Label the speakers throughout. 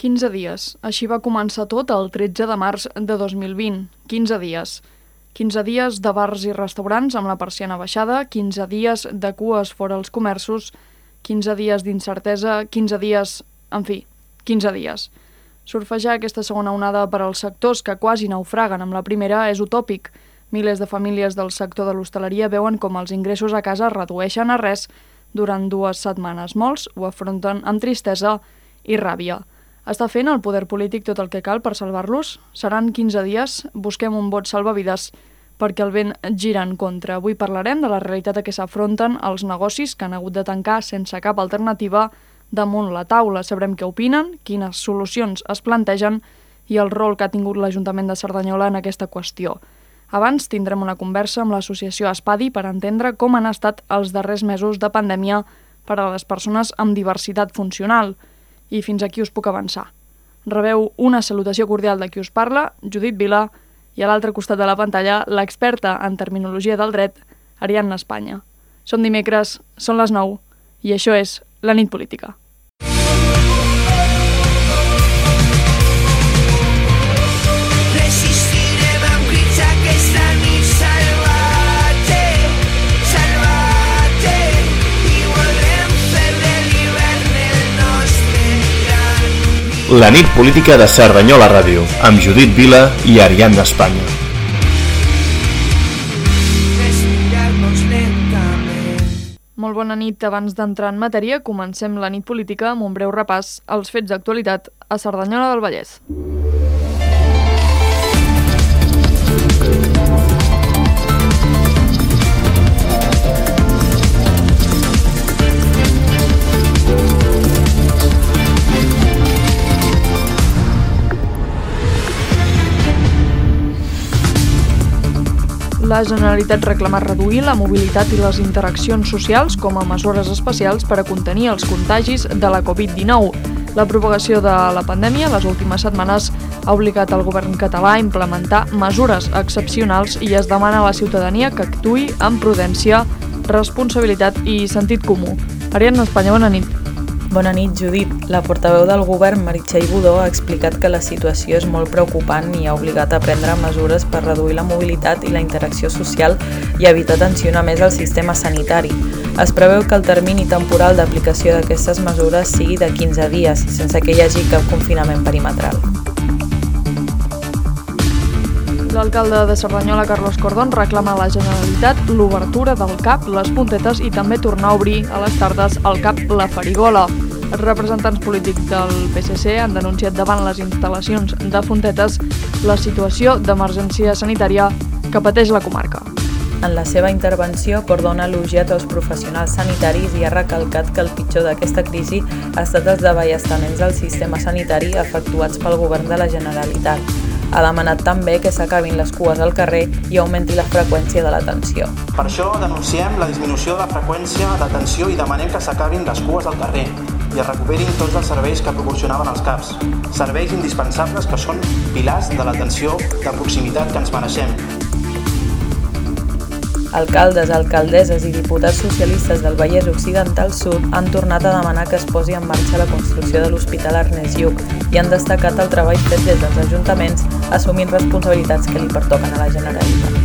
Speaker 1: 15 dies. Així va començar tot el 13 de març de 2020. 15 dies. 15 dies de bars i restaurants amb la persiana baixada, 15 dies de cues fora els comerços, 15 dies d'incertesa, 15 dies... En fi, 15 dies. Surfejar aquesta segona onada per als sectors que quasi naufraguen amb la primera és utòpic. Milers de famílies del sector de l'hostaleria veuen com els ingressos a casa redueixen a res durant dues setmanes. Molts ho afronten amb tristesa i ràbia. Està fent el poder polític tot el que cal per salvar-los? Seran 15 dies, busquem un vot salvavides perquè el vent gira en contra. Avui parlarem de la realitat a què s'afronten els negocis que han hagut de tancar sense cap alternativa damunt la taula. Sabrem què opinen, quines solucions es plantegen i el rol que ha tingut l'Ajuntament de Cerdanyola en aquesta qüestió. Abans tindrem una conversa amb l'associació Espadi per entendre com han estat els darrers mesos de pandèmia per a les persones amb diversitat funcional – i fins aquí us puc avançar. Rebeu una salutació cordial de qui us parla, Judit Vila, i a l'altre costat de la pantalla l'experta en terminologia del dret, Ariadna Espanya. Som dimecres, són les 9, i això és La nit política.
Speaker 2: La nit política de Cerdanyola Ràdio, amb Judit Vila i Ariadna d'Espanya.
Speaker 1: Molt bona nit. Abans d'entrar en matèria, comencem la nit política amb un breu repàs als fets d'actualitat a Cerdanyola del Vallès. La Generalitat reclama reduir la mobilitat i les interaccions socials com a mesures especials per a contenir els contagis de la Covid-19. La propagació de la pandèmia les últimes setmanes ha obligat el govern català a implementar mesures excepcionals i es demana a la ciutadania que actui amb prudència, responsabilitat i sentit comú. Ariadna Espanya, bona nit.
Speaker 3: Bona nit, Judit. La portaveu del govern, Meritxell Budó, ha explicat que la situació és molt preocupant i ha obligat a prendre mesures per reduir la mobilitat i la interacció social i evitar tensionar més el sistema sanitari. Es preveu que el termini temporal d'aplicació d'aquestes mesures sigui de 15 dies, sense que hi hagi cap confinament perimetral.
Speaker 1: L'alcalde de Cerdanyola, Carlos Cordón, reclama a la Generalitat l'obertura del CAP, les puntetes i també tornar a obrir a les tardes el CAP La Farigola. Els representants polítics del PSC han denunciat davant les instal·lacions de Fontetes la situació d'emergència sanitària que pateix la comarca.
Speaker 3: En la seva intervenció, Cordón ha elogiat els professionals sanitaris i ha recalcat que el pitjor d'aquesta crisi ha estat els davallestaments del sistema sanitari efectuats pel govern de la Generalitat. Ha demanat també que s'acabin les cues al carrer i augmenti la freqüència de l'atenció.
Speaker 4: Per això denunciem la disminució de la freqüència d'atenció i demanem que s'acabin les cues al carrer i es recuperin tots els serveis que proporcionaven els CAPs, serveis indispensables que són pilars de l'atenció de proximitat que ens mereixem.
Speaker 3: Alcaldes, alcaldesses i diputats socialistes del Vallès Occidental Sud han tornat a demanar que es posi en marxa la construcció de l'Hospital Ernest Lluc i han destacat el treball fet des dels ajuntaments assumint responsabilitats que li pertoquen a la Generalitat.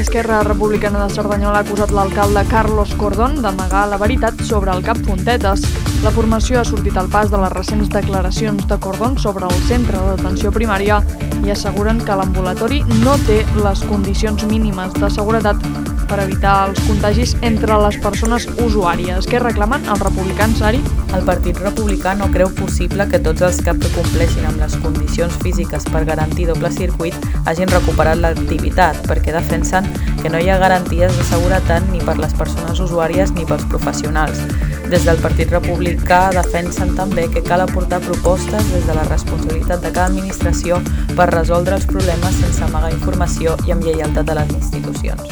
Speaker 1: Esquerra Republicana de Cerdanyola ha acusat l'alcalde Carlos Cordón d'amagar la veritat sobre el Cap Fontetes. La formació ha sortit al pas de les recents declaracions de Cordón sobre el centre d'atenció primària i asseguren que l'ambulatori no té les condicions mínimes de seguretat per evitar els contagis entre les persones usuàries. Què reclamen els republicans, Ari?
Speaker 3: El Partit Republicà no creu possible que tots els CAP que compleixin amb les condicions físiques per garantir doble circuit hagin recuperat l'activitat, perquè defensen que no hi ha garanties de seguretat ni per les persones usuàries ni pels professionals. Des del Partit Republicà defensen també que cal aportar propostes des de la responsabilitat de cada administració per resoldre els problemes sense amagar informació i amb lleialtat a les institucions.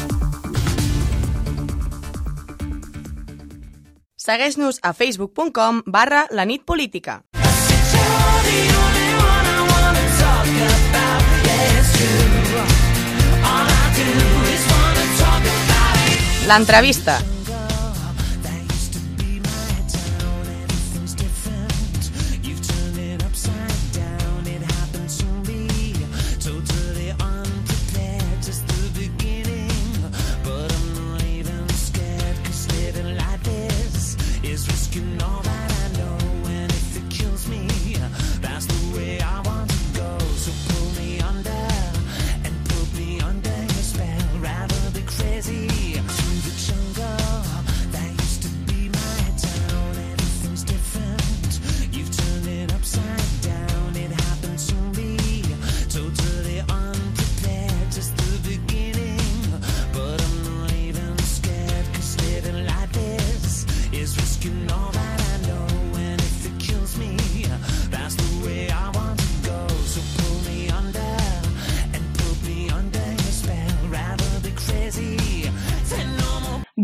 Speaker 5: Segueix-nos a facebook.com barra la nit política. L'entrevista.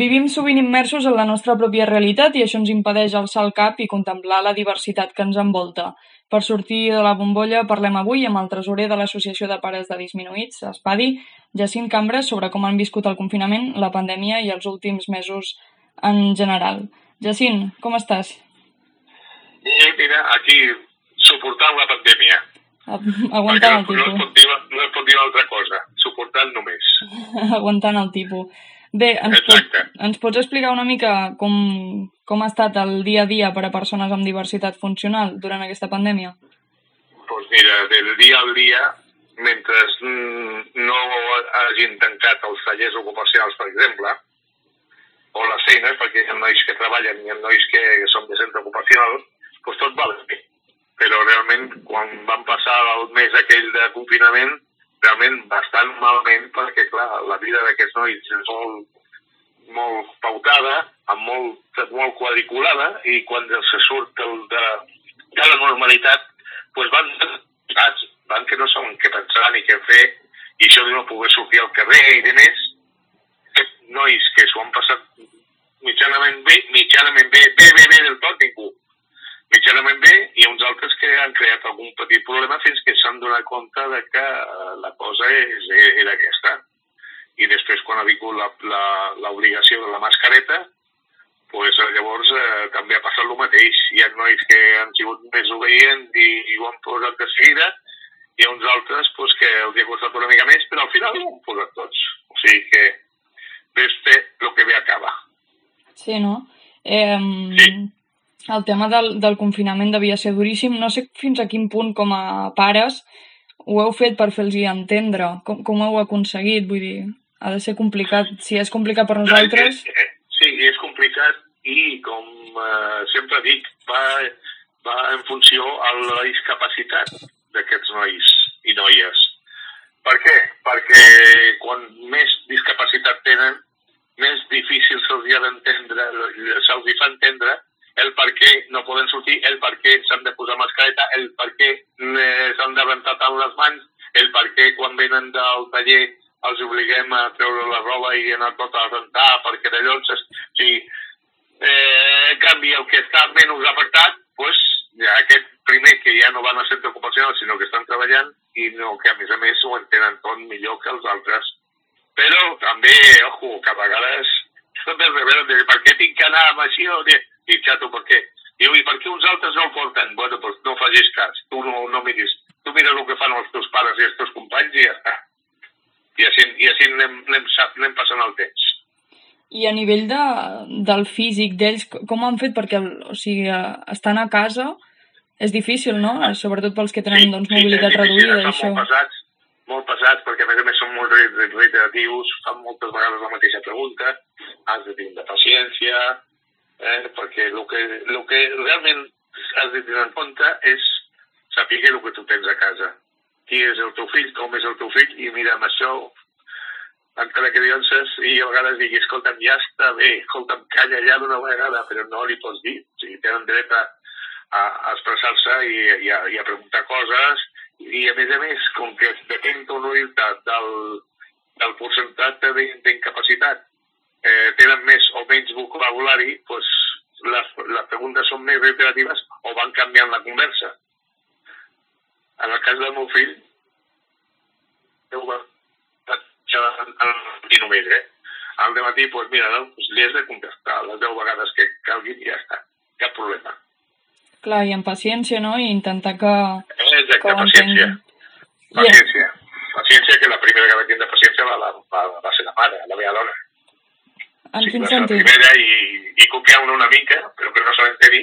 Speaker 6: Vivim sovint immersos en la nostra pròpia realitat i això ens impedeix alçar el cap i contemplar la diversitat que ens envolta. Per sortir de la bombolla parlem avui amb el tresorer de l'Associació de Pares de Disminuïts, Espadi, Jacint Cambres, sobre com han viscut el confinament, la pandèmia i els últims mesos en general. Jacint, com estàs?
Speaker 7: I mira, aquí suportant la pandèmia.
Speaker 6: Aguantant el tipus.
Speaker 7: No es, pot dir, no es pot dir altra cosa, suportant només.
Speaker 6: Aguantant el tipus. Bé, ens, pot, ens pots explicar una mica com, com ha estat el dia a dia per a persones amb diversitat funcional durant aquesta pandèmia?
Speaker 7: Doncs pues mira, del dia al dia, mentre no hagin tancat els tallers ocupacionals, per exemple, o les feines, perquè hi ha nois que treballen i hi ha nois que són de centre ocupacional, doncs tot va bé. Però realment, quan van passar el mes aquell de confinament, realment bastant malament perquè, clar, la vida d'aquests nois és molt, molt pautada, amb molt, molt quadriculada, i quan se surt el de, de la normalitat, doncs van, van que no saben què pensar ni què fer, i això de no poder sortir al carrer i de més, nois que s'ho han passat mitjanament bé, mitjanament bé, bé, bé, bé del tot, ningú mitjanament bé i uns altres que han creat algun petit problema fins que s'han donat compte de que eh, la cosa és, era aquesta. I després, quan ha vingut l'obligació de la mascareta, pues, llavors eh, també ha passat el mateix. Hi ha nois que han sigut més obedients i, i ho han posat de seguida, i uns altres pues, que els ha costat una mica més, però al final ho han posat tots. O sigui que vés-te el que ve acaba.
Speaker 6: Sí, no? Eh, sí el tema del, del confinament devia ser duríssim. No sé fins a quin punt, com a pares, ho heu fet per fer-los entendre. Com, com ho heu aconseguit? Vull dir, ha de ser complicat. Si és complicat per nosaltres...
Speaker 7: Sí, és complicat i, com eh, sempre dic, va, va en funció a la discapacitat d'aquests nois i noies. Per què? Perquè quan més discapacitat tenen, més difícil se'ls ha d'entendre, se'ls fa entendre el per què no poden sortir, el per què s'han de posar mascareta, el per què eh, s'han de rentar tant les mans, el per què quan venen del taller els obliguem a treure la roba i anar tot a rentar perquè de llocs... O sigui, eh, en canvi, el que està menys afectat, pues, ja aquest primer que ja no van a centre ocupacional, sinó que estan treballant i no, que a més a més ho entenen tot millor que els altres. Però també, ojo, que a vegades rebel, per què tinc que anar amb això? I xato, per què? Diu, i per què uns altres no el porten? Bueno, doncs no facis cas, tu no, no miris. Tu mires el que fan els teus pares i els teus companys i ja està. I així, i així anem, anem, anem passant el temps.
Speaker 6: I a nivell de, del físic d'ells, com han fet? Perquè, o sigui, estan a casa és difícil, no? Sobretot pels que tenen sí, doncs, mobilitat sí, reduïda.
Speaker 7: Són això. molt pesats, molt pesats, perquè a més a més són molt reiteratius, fan moltes vegades la mateixa pregunta, has de tenir paciència, eh? perquè el que, el que realment has de tenir en compte és saber el que tu tens a casa. Qui és el teu fill, com és el teu fill, i mira, amb això, encara que dius, i a vegades digui, escolta'm, ja està bé, escolta'm, calla ja d'una vegada, però no li pots dir. O sigui, tenen dret a, a, expressar-se i, i, a, i a preguntar coses, i a més a més, com que depèn no del, del percentatge d'incapacitat eh, tenen més o menys vocabulari, doncs les, les preguntes són més reiteratives o van canviant la conversa. En el cas del meu fill, va i només, eh? Al matí, doncs mira, no, doncs li has de contestar les 10 vegades que calguin i ja està. Cap problema.
Speaker 6: Clar, i amb paciència, no? I intentar que...
Speaker 7: Exacte, que paciència. Paciència. Paciència, que la primera que vaig tindre paciència va, va, va ser la mare, la meva dona.
Speaker 6: En
Speaker 7: sí,
Speaker 6: quin
Speaker 7: sentit? La primera i, i copiant-la una mica, però que no se l'enteri,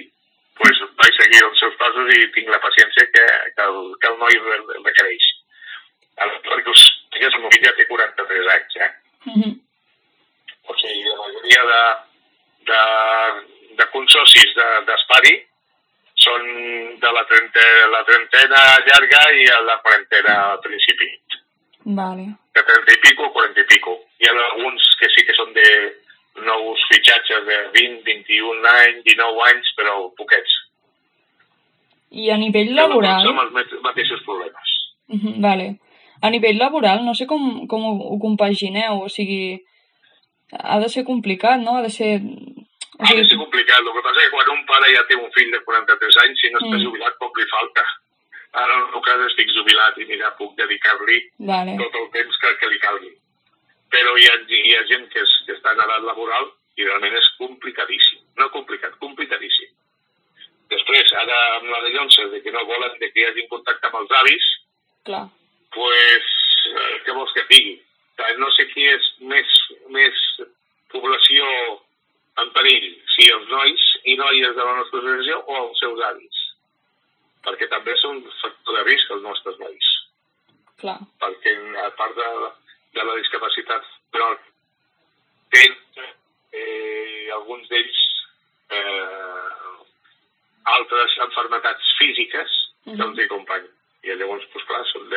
Speaker 7: pues, vaig seguir els seus passos i tinc la paciència que, que, el, que el noi requereix. El, perquè us digues, el ja té 43 anys, eh? Mm -hmm. O sigui, la majoria de, de, de consocis d'Espari de, són de la, trente, la trentena llarga i la quarantena al principi.
Speaker 6: Vale.
Speaker 7: De 30 i pico, 40 i pico. Hi ha alguns que sí que són de nous fitxatges de 20, 21 anys, 19 anys, però poquets.
Speaker 6: I a nivell laboral...
Speaker 7: Som els mateixos problemes.
Speaker 6: Uh -huh, vale. A nivell laboral, no sé com, com ho, ho compagineu, o sigui, ha de ser complicat, no? Ha de ser...
Speaker 7: O sigui... Ha de ser complicat. El que passa és que quan un pare ja té un fill de 43 anys, si no està mm. jubilat, poc li falta. Ara, en el cas, estic jubilat i mira, puc dedicar-li vale. tot el temps que, que li calgui. Però hi ha, hi ha gent que, és, que està en edat laboral i realment és complicadíssim. No complicat, complicadíssim. Després, ara amb la de Llonses, de que no volen de que hi hagi contacte amb els avis,
Speaker 6: Clar.
Speaker 7: pues, eh, què vols que digui? No sé qui és més, més població en perill, si els nois i noies de la nostra associació o els seus avis. Perquè també són un factor de risc els nostres nois.
Speaker 6: Clar.
Speaker 7: Perquè a part de, de la discapacitat però tenen eh, alguns d'ells eh, altres enfermetats físiques que els hi acompanyen. I llavors, doncs clar, són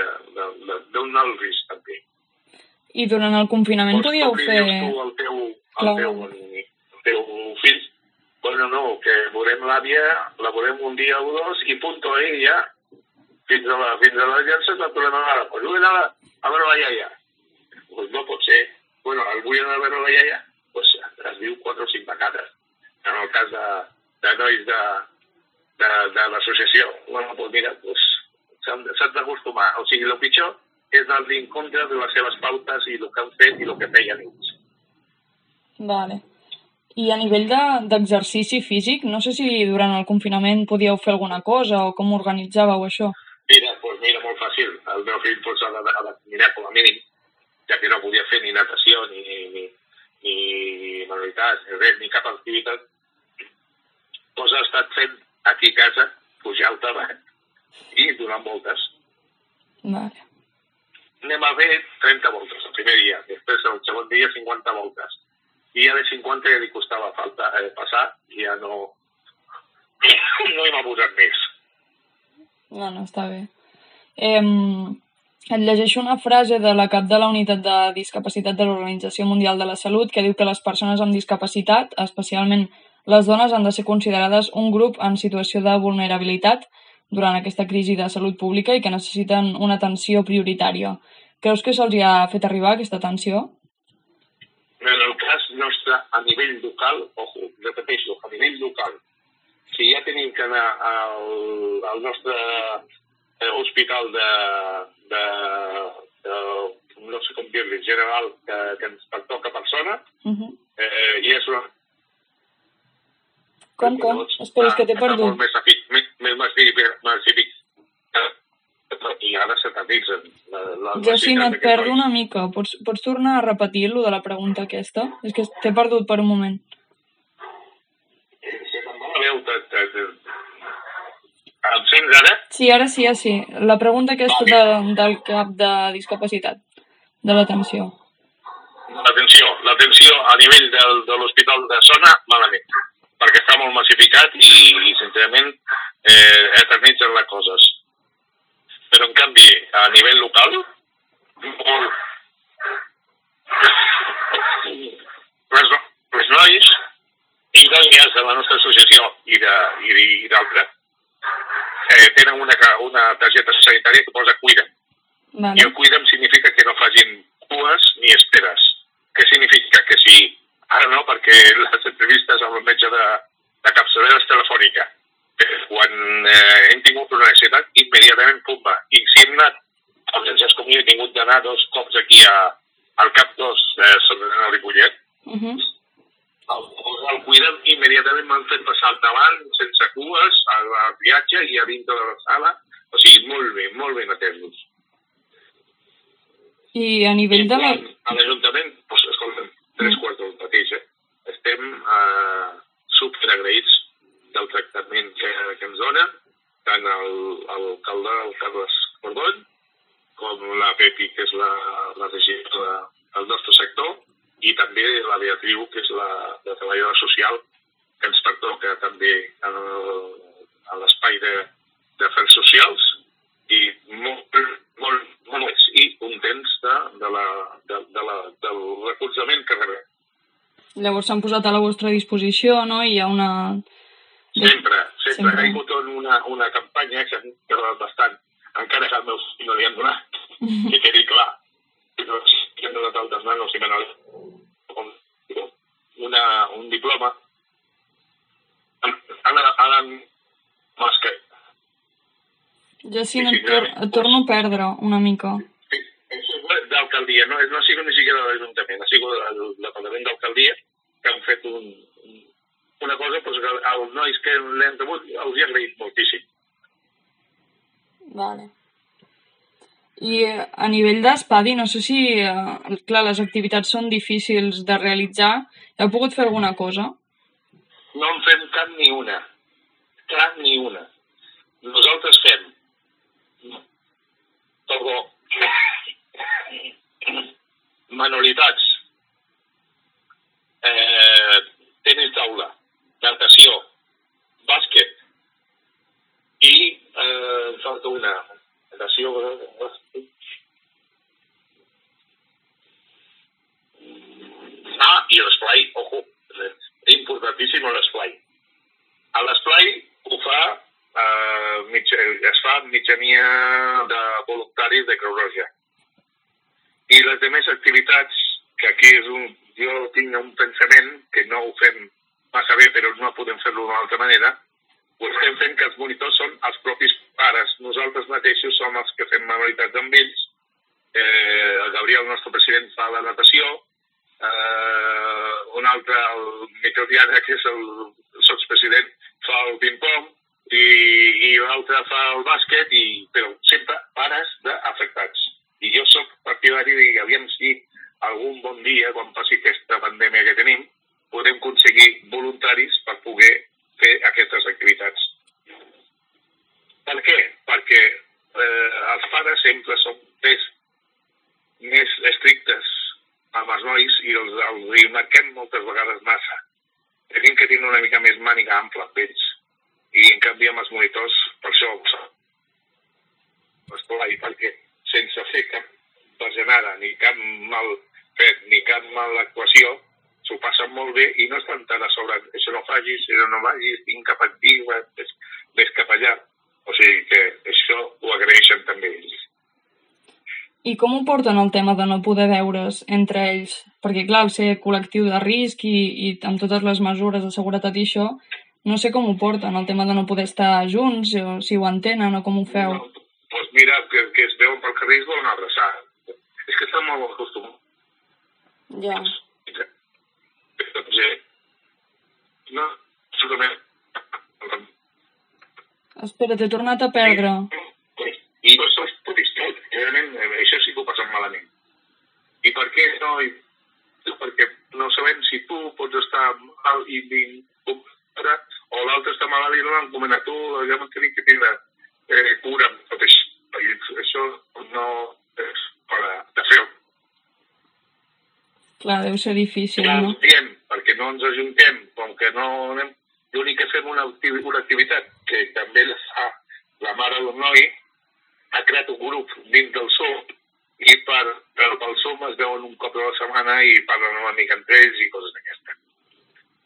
Speaker 7: d'un alt risc també.
Speaker 6: I durant el confinament Pots podíeu fer...
Speaker 7: Tu al teu, al teu, al teu fill, bueno, no, que veurem l'àvia, la veurem un dia o dos i punto, eh, ja, fins a la, fins a la llança la tornem a veure. Pues vull anar a veure la iaia. Pues no pot ser. Bueno, el vull anar a veure la iaia, pues es diu quatre o cinc vegades. En el cas de, de nois de, de, de l'associació, bueno, pues mira, pues s'han d'acostumar. O sigui, el pitjor és anar en contra de les seves pautes i el que han fet i el que feien ells.
Speaker 6: Vale. I a nivell d'exercici de, físic, no sé si durant el confinament podíeu fer alguna cosa o com organitzàveu això?
Speaker 7: Mira, pues mira, molt fàcil. El meu fill pues, ha, de, ha de mirar com a mínim, ja que no podia fer ni natació, ni, ni, ni manualitats, ni res, ni cap activitat, pues ha estat fent aquí a casa, pujar al tabac i donant voltes.
Speaker 6: Vale
Speaker 7: anem a fer 30 voltes el primer dia, després el segon dia 50 voltes. I ja de 50 ja li costava falta eh, passar i ja no, no hem abusat més.
Speaker 6: No, no, està bé. Eh, et llegeixo una frase de la cap de la Unitat de Discapacitat de l'Organització Mundial de la Salut que diu que les persones amb discapacitat, especialment les dones, han de ser considerades un grup en situació de vulnerabilitat durant aquesta crisi de salut pública i que necessiten una atenció prioritària. Creus que se'ls ha fet arribar aquesta atenció?
Speaker 7: En el cas nostre, a nivell local, ojo, repeteixo, a nivell local, si ja tenim que anar al, al nostre eh, hospital de, de, de, no sé com dir-li, general, que, que ens pertoca persona, uh -huh. eh, i és una...
Speaker 6: Com, com? Espera, és que t'he perdut.
Speaker 7: Molt més, més, més massific, i ara s'atatitzen.
Speaker 6: Jacint, et perdo una mica. Pots, pots tornar a repetir lo de la pregunta aquesta? És que t'he perdut per un moment.
Speaker 7: Em sents ara?
Speaker 6: Sí, ara sí, ja sí. La pregunta aquesta de, del cap de discapacitat, de l'atenció.
Speaker 7: L'atenció. L'atenció a nivell del, de l'Hospital de Sona, malament, perquè està molt massificat i, i sincerament, eh, eternitzen les coses però en canvi a nivell local molt les, les nois i noies de la nostra associació i d'altres eh, tenen una, una targeta sanitària que posa cuida'm. Vale. I el cuida'm significa que no facin cues ni esperes. Què significa? Que si, ara no, perquè les entrevistes amb el metge de, de capçalera és telefònica, quan eh, hem tingut una necessitat, immediatament pumba. I si hem anat, urgències com jo he tingut d'anar dos cops aquí a, al CAP 2 de Sant Andreu Ripollet, uh -huh. El, el cuidem immediatament m'han fet passar al davant, sense cues, al, al viatge i a dintre de la sala. O sigui, molt bé, molt ben atesos.
Speaker 6: I a nivell I de la...
Speaker 7: A l'Ajuntament, doncs, escolta, tres quarts del mateix, eh? Estem eh, superagraïts del tractament que, que ens dona, tant l'alcalde, el Carles Cordón, com la Pepi, que és la, la regidora del nostre sector, i també la Beatriu, que és la, la treballadora social, que ens pertoca també en, l'espai d'afers socials, i molt, molt, molt més, i contents de, de la, de, de la, del recolzament que rebem.
Speaker 6: Llavors s'han posat a la vostra disposició, no? I hi ha una,
Speaker 7: Sempre, sempre. sempre. Ha hagut una, una campanya que hem agradat bastant, encara que al meu fill no li han donat, que quedi clar alternant els himenòlegs una, un diploma han, han, que...
Speaker 6: Jo sí, et, tor et torno a doncs- perdre una mica.
Speaker 7: Sí, és d'alcaldia, no, no ha sigut ni siquiera de l'Ajuntament, ha sigut el Departament d'Alcaldia que han fet un, una cosa pues, que als nois que l'hem rebut els hi ha agraït moltíssim.
Speaker 6: Vale. I eh, a nivell d'espadi, no sé si, eh, clar, les activitats són difícils de realitzar. Heu pogut fer alguna cosa?
Speaker 7: No en fem cap ni una. Cap ni una. Nosaltres fem perdó, manualitats, eh, tenis taula, natació, bàsquet i eh, falta una natació Ah, i l'esplai, ojo, importantíssim l'esplai. A l'esplai ho fa eh, mitja, es fa mitjania de voluntaris de Creu Roja. I les demés activitats, que aquí és un, jo tinc un pensament que no ho fem massa bé, però no podem fer-lo d'una altra manera, ho estem fent que els monitors són els propis pares. Nosaltres mateixos som els que fem manualitats amb ells. Eh, el Gabriel, el nostre president, fa la natació, eh, un altre, el Miquel Diana, que és el sotspresident, fa el ping-pong, i, i l'altre fa el bàsquet, i, però sempre pares d'afectats. I jo sóc partidari de aviam si algun bon dia, quan passi aquesta pandèmia que tenim, podem aconseguir voluntaris per poder fer aquestes activitats. Per què? Perquè eh, els pares sempre són més, més estrictes amb els nois i els, els hi marquem moltes vegades massa. Tenim que tenir una mica més màniga ampla amb ells. I en canvi amb els monitors, per això l'esplai, perquè sense fer cap bajanada, ni cap mal fet, ni cap mala actuació, s'ho passen molt bé i no estan tan a sobre, això no facis, això no vagis, tinc cap aquí, ves, ves cap allà. O sigui que això ho agraeixen també ells.
Speaker 6: I com ho porten el tema de no poder veure's entre ells? Perquè, clar, al ser col·lectiu de risc i, i amb totes les mesures de seguretat i això, no sé com ho porten, el tema de no poder estar junts, o si ho entenen o com ho feu.
Speaker 7: No, doncs mira, que, que es veuen pel carrer i es volen abraçar. És que estan molt acostumats.
Speaker 6: Ja.
Speaker 7: Doncs, eh, no, absolutament.
Speaker 6: Espera, t'he tornat a perdre.
Speaker 7: I no se'ls pot. Realment, eh, això sí que ho passen malament. I per què no? I, perquè no sabem si tu pots estar mal i vincular o l'altre està malalt i no l'encomana tu, ja no tenim que tindre eh, cura amb tot això. I això no és per de fer.
Speaker 6: Clar, deu ser difícil, no?
Speaker 7: diem, perquè no ens ajuntem, com que no anem... L'únic que fem una, activi, una activitat que també la fa d'un noi, ha creat un grup dins del SOM i per, per, pel SOM es veuen un cop a la setmana i parlen una mica entre ells i coses d'aquestes.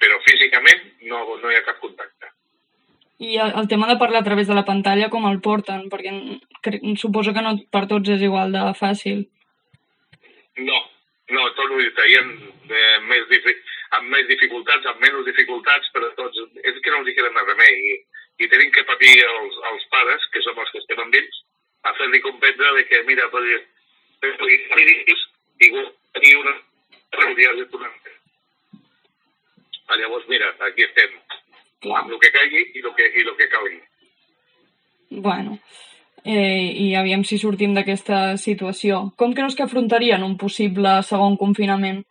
Speaker 7: Però físicament no, no hi ha cap contacte.
Speaker 6: I el, el tema de parlar a través de la pantalla, com el porten? Perquè suposo que no per tots és igual de fàcil.
Speaker 7: No, no, torno a dir-te, hi ha eh, més, difi amb més dificultats, amb menys dificultats, però tots, és que no els hi queda més remei. I, i tenim que patir els, els pares, que som els que estem amb ells, a fer-li comprendre per dir, i una reunió de tornant. Llavors, mira, aquí estem,
Speaker 6: Clar.
Speaker 7: amb el que caigui i el que, i el que calgui.
Speaker 6: Bueno, eh, i aviam si sortim d'aquesta situació. Com creus que afrontarien un possible segon confinament?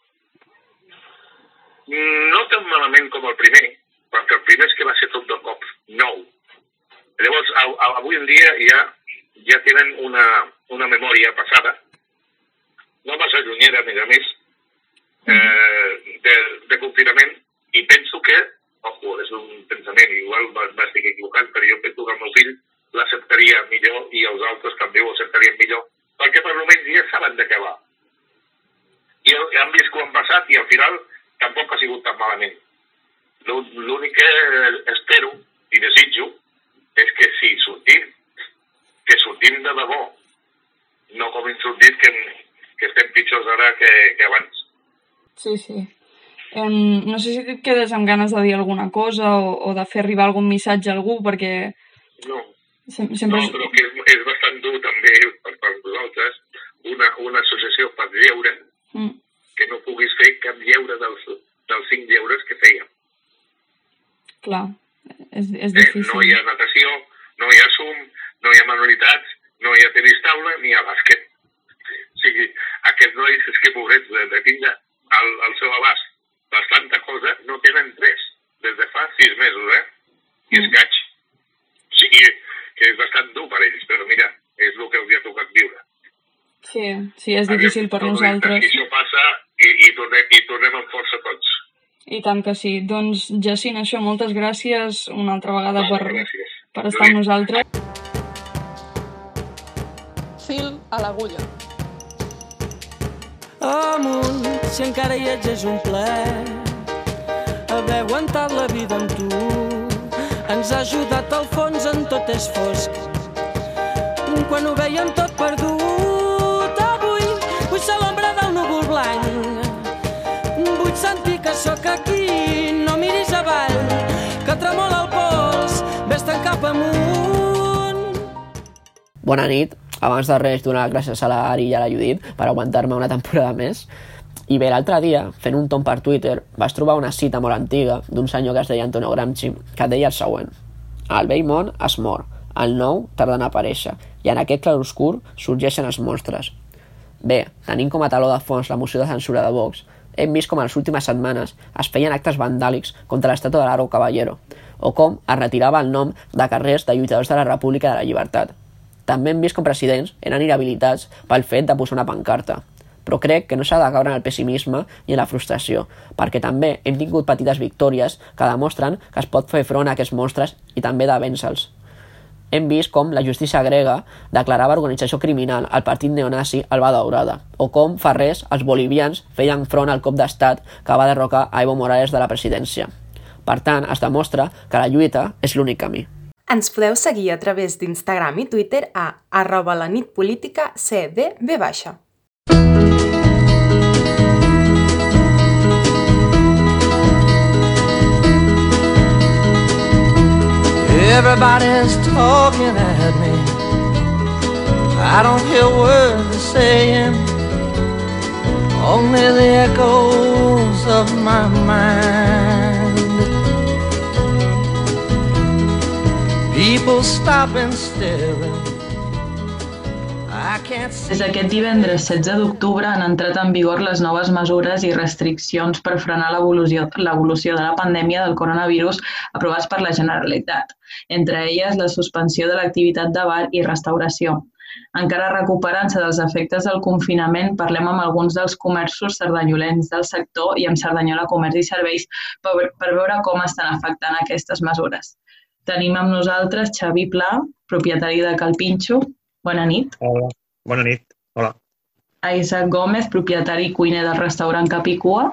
Speaker 7: no tan malament com el primer, perquè el primer és que va ser tot de cop nou. Llavors, a, a, avui en dia ja, ja tenen una memòria passada, no massa llunyera, a més a més, eh, de, de confinament, i penso que, ojo, és un pensament, igual m'estic equivocant, però jo penso que el meu fill l'acceptaria millor i els altres també ho acceptarien millor, perquè per almenys ja saben de què va. I han vist com han passat i al final tampoc ha sigut tan malament. L'ú- L'únic que espero i desitjo és que si sortim, que sortim de debò, no com sortit que, que estem pitjors ara que, que abans.
Speaker 6: Sí, sí. Em, no sé si et quedes amb ganes de dir alguna cosa o, o de fer arribar algun missatge a algú, perquè
Speaker 7: No,
Speaker 6: Sempre...
Speaker 7: No, però que és, és bastant dur també per, per vosaltres una, una associació per lleure
Speaker 6: Mm.
Speaker 7: que no puguis fer cap lleure dels, dels cinc lleures que fèiem.
Speaker 6: Clar, és, és
Speaker 7: Eh?
Speaker 6: difícil.
Speaker 7: No hi ha natació, no hi ha sum, no hi ha manualitats, no hi ha tenis taula ni hi ha bàsquet. O sigui, aquests nois, és que pobrets, de, de tindre al, al seu abast bastanta cosa, no tenen res des de fa sis mesos, eh? I escaig. O sigui, que és bastant dur per ells, però mira, és el que els ha tocat viure.
Speaker 6: Sí, sí, és difícil per nosaltres.
Speaker 7: I això passa i, i, tornem, i tornem amb força tots.
Speaker 6: I tant que sí. Doncs, Jacint, això, moltes gràcies una altra vegada per,
Speaker 7: Gràcies.
Speaker 6: per estar amb nosaltres.
Speaker 8: Fil a l'agulla.
Speaker 9: Amunt, si encara hi ets és un plaer haver aguantat la vida amb tu. Ens ha ajudat al fons en tot és fosc. Quan ho veiem tot perdut, avui vull ser l'ombra del núvol blanc. Vull sentir que sóc aquí, no miris avall, que tremola el pols, vés-te'n cap amunt.
Speaker 10: Bona nit. Abans de res, donar gràcies a la Ari i a la Judit per aguantar-me una temporada més. I bé, l'altre dia, fent un tom per Twitter, vas trobar una cita molt antiga d'un senyor que es deia Antonio Gramsci, que deia el següent. El vell món es mor, el nou tarda en aparèixer, i en aquest claroscur sorgeixen els monstres. Bé, tenint com a taló de fons la moció de censura de Vox, hem vist com en les últimes setmanes es feien actes vandàlics contra l'estàtua de l'Aro Caballero, o com es retirava el nom de carrers de lluitadors de la República de la Llibertat. També hem vist com presidents eren inhabilitats pel fet de posar una pancarta. Però crec que no s'ha de caure en el pessimisme ni en la frustració, perquè també hem tingut petites victòries que demostren que es pot fer front a aquests monstres i també de vèncer-los. Hem vist com la justícia grega declarava organització criminal al partit neonazi Alba Daurada, o com fa res els bolivians feien front al cop d'estat que va derrocar a Evo Morales de la presidència. Per tant, es demostra que la lluita és l'únic camí.
Speaker 11: Ens podeu seguir a través d'Instagram i Twitter a arroba la nit política cdb baixa.
Speaker 9: Everybody's talking at me. I don't hear words they're saying, only the echoes of my mind. People. I can't see.
Speaker 3: Des d'aquest divendres 16 d'octubre han entrat en vigor les noves mesures i restriccions per frenar l'evolució de la pandèmia del coronavirus aprovats per la Generalitat, entre elles la suspensió de l'activitat de bar i restauració. Encara recuperant-se dels efectes del confinament, parlem amb alguns dels comerços cerdanyolens del sector i amb Cerdanyola Comerç i Serveis per, per veure com estan afectant aquestes mesures. Tenim amb nosaltres Xavi Pla, propietari de Calpinxo. Bona nit.
Speaker 12: Hola, bona nit. Hola.
Speaker 3: Isaac Gómez, propietari i cuiner del restaurant Capicua.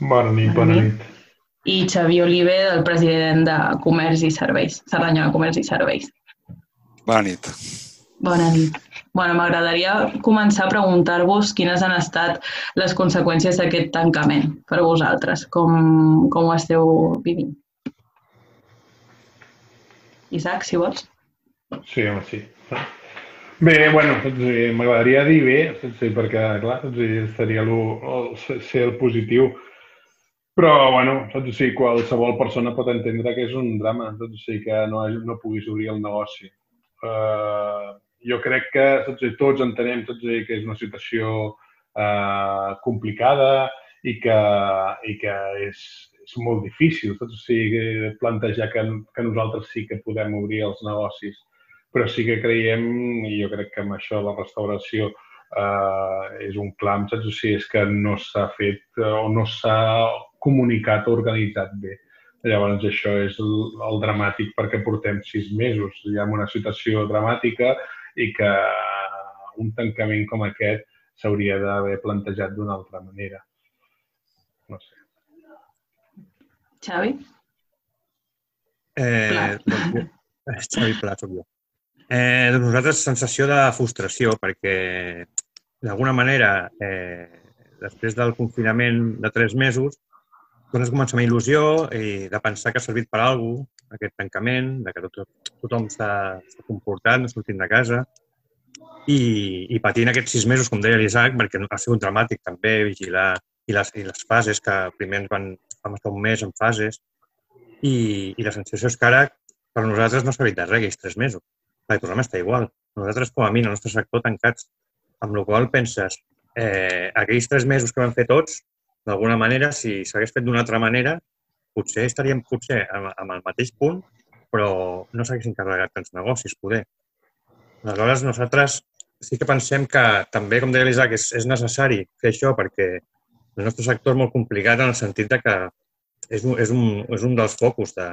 Speaker 13: Bona nit, bona nit.
Speaker 3: I Xavi Oliver, el president de Comerç i Serveis, Cerdanyola Comerç i Serveis.
Speaker 14: Bona nit.
Speaker 3: Bona nit. Bueno, m'agradaria començar a preguntar-vos quines han estat les conseqüències d'aquest tancament per a vosaltres, com, com ho esteu vivint. Isaac, si vols.
Speaker 13: Sí, home, sí. Bé, bueno, saps dir, m'agradaria dir bé, dir, perquè, clar, saps dir, seria lo, el, ser el positiu. Però, bueno, saps dir, qualsevol persona pot entendre que és un drama, saps dir, que no, no puguis obrir el negoci. Uh, jo crec que saps dir, tots entenem saps dir, que és una situació uh, complicada i que, i que és, és molt difícil saps? O sigui, plantejar que, que nosaltres sí que podem obrir els negocis però sí que creiem, i jo crec que amb això la restauració eh, és un clam, saps? O sigui, és que no s'ha fet o no s'ha comunicat o organitzat bé. Llavors això és el, el dramàtic perquè portem sis mesos ja en una situació dramàtica i que un tancament com aquest s'hauria d'haver plantejat d'una altra manera. No sé.
Speaker 3: Xavi?
Speaker 12: Eh, doncs, Xavi Pla, soc jo. Eh, doncs nosaltres sensació de frustració perquè d'alguna manera eh, després del confinament de tres mesos dones comença amb il·lusió i de pensar que ha servit per a alguna cosa, aquest tancament, de que tot, tothom s'ha comportat, no sortint de casa, i, i patint aquests sis mesos, com deia l'Isaac, perquè ha sigut dramàtic també vigilar i les, i les fases, que primer ens van, vam estar un mes en fases, i, i la sensació és que ara per nosaltres no s'ha evitat res aquells tres mesos, perquè tornem a estar igual. Nosaltres, com a mi, el nostre sector, tancats, amb la qual penses, eh, aquells tres mesos que vam fer tots, d'alguna manera, si s'hagués fet d'una altra manera, potser estaríem potser amb, el mateix punt, però no s'haguessin carregat tants negocis, poder. Aleshores, nosaltres sí que pensem que també, com deia l'Isaac, és, és necessari fer això perquè el nostre sector és molt complicat en el sentit de que és un, és un, és un dels focus de,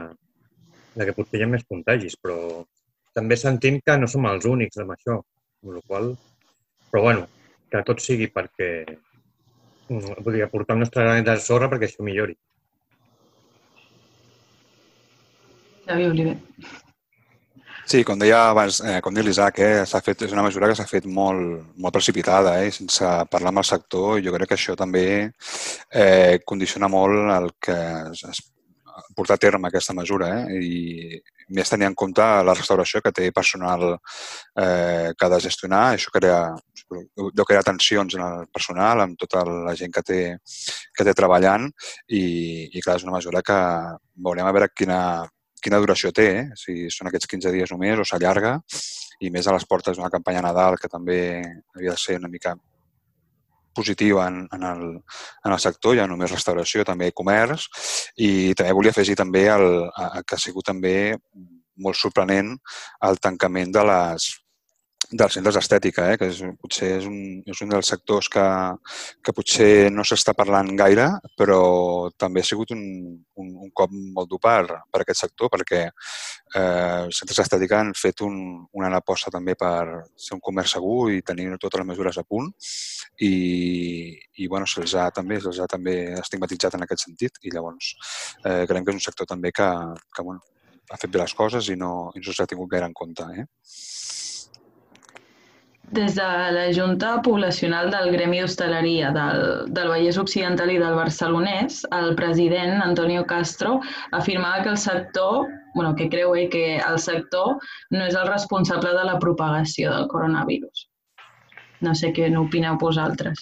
Speaker 12: de que potser hi ha més contagis, però també sentim que no som els únics amb això, amb la qual però bueno, que tot sigui perquè vull dir, aportar el nostre granet de sorra perquè això millori.
Speaker 15: Xavi Oliver.
Speaker 14: Sí, com deia abans, eh, com deia l'Isaac, eh, fet, és una mesura que s'ha fet molt, molt precipitada, eh, sense parlar amb el sector. Jo crec que això també eh, condiciona molt el que es, es portar a terme aquesta mesura eh, i més tenir en compte la restauració que té personal eh, que ha de gestionar. Això crea, deu crear tensions en el personal, amb tota la gent que té, que té treballant i, i clar, és una mesura que veurem a veure quina, quina duració té, eh? si són aquests 15 dies només o s'allarga, i més a les portes d'una campanya Nadal que també havia de ser una mica positiva en, en, el, en el sector, ja només restauració, també comerç, i també volia afegir també el, a, que ha sigut també molt sorprenent el tancament de les, dels centres d'estètica, eh? que és, potser és un, és un dels sectors que, que potser no s'està parlant gaire, però també ha sigut un, un, un cop molt dur per, per aquest sector, perquè eh, els centres d'estètica han fet un, una aposta també per ser un comerç segur i tenir totes les mesures a punt i, i bueno, se'ls ha, també, se'ls ha també estigmatitzat en aquest sentit i llavors eh, creiem que és un sector també que, que bueno, ha fet bé les coses i no, i no s'ha tingut gaire en compte. Eh?
Speaker 3: Des de la Junta Poblacional del Gremi d'Hostaleria del, del Vallès Occidental i del Barcelonès, el president Antonio Castro afirmava que el sector, bueno, que creu ell que el sector no és el responsable de la propagació del coronavirus. No sé què n'opineu vosaltres.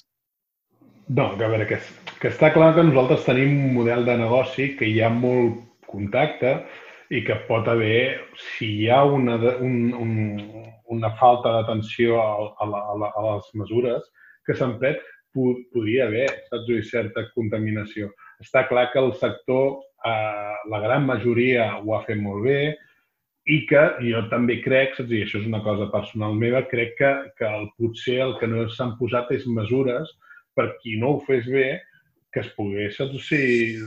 Speaker 13: No, que a veure, que, que està clar que nosaltres tenim un model de negoci que hi ha molt contacte, i que pot haver, si hi ha una, un, un, una falta d'atenció a, a, a, a les mesures que s'han pres, podria haver, saps, certa contaminació. Està clar que el sector, eh, la gran majoria ho ha fet molt bé i que jo també crec, saps, i això és una cosa personal meva, crec que, que el, potser el que no s'han posat és mesures per qui no ho fes bé, que es pogués, o sigui,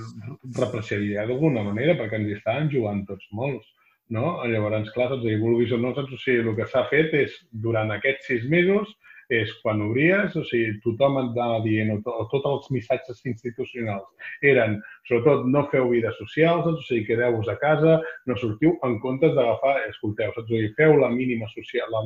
Speaker 13: represaliar d'alguna manera, perquè ens hi estaven jugant tots molts. No? Llavors, clar? I vulguis o no, saps? O sigui, el que s'ha fet és, durant aquests sis mesos, és quan obries, o sigui, tothom et anava dient, o, o tots els missatges institucionals eren, sobretot, no feu vida social, saps? o sigui, quedeu-vos a casa, no sortiu, en comptes d'agafar, escolteu, saps? o sigui, feu la mínima, social, la,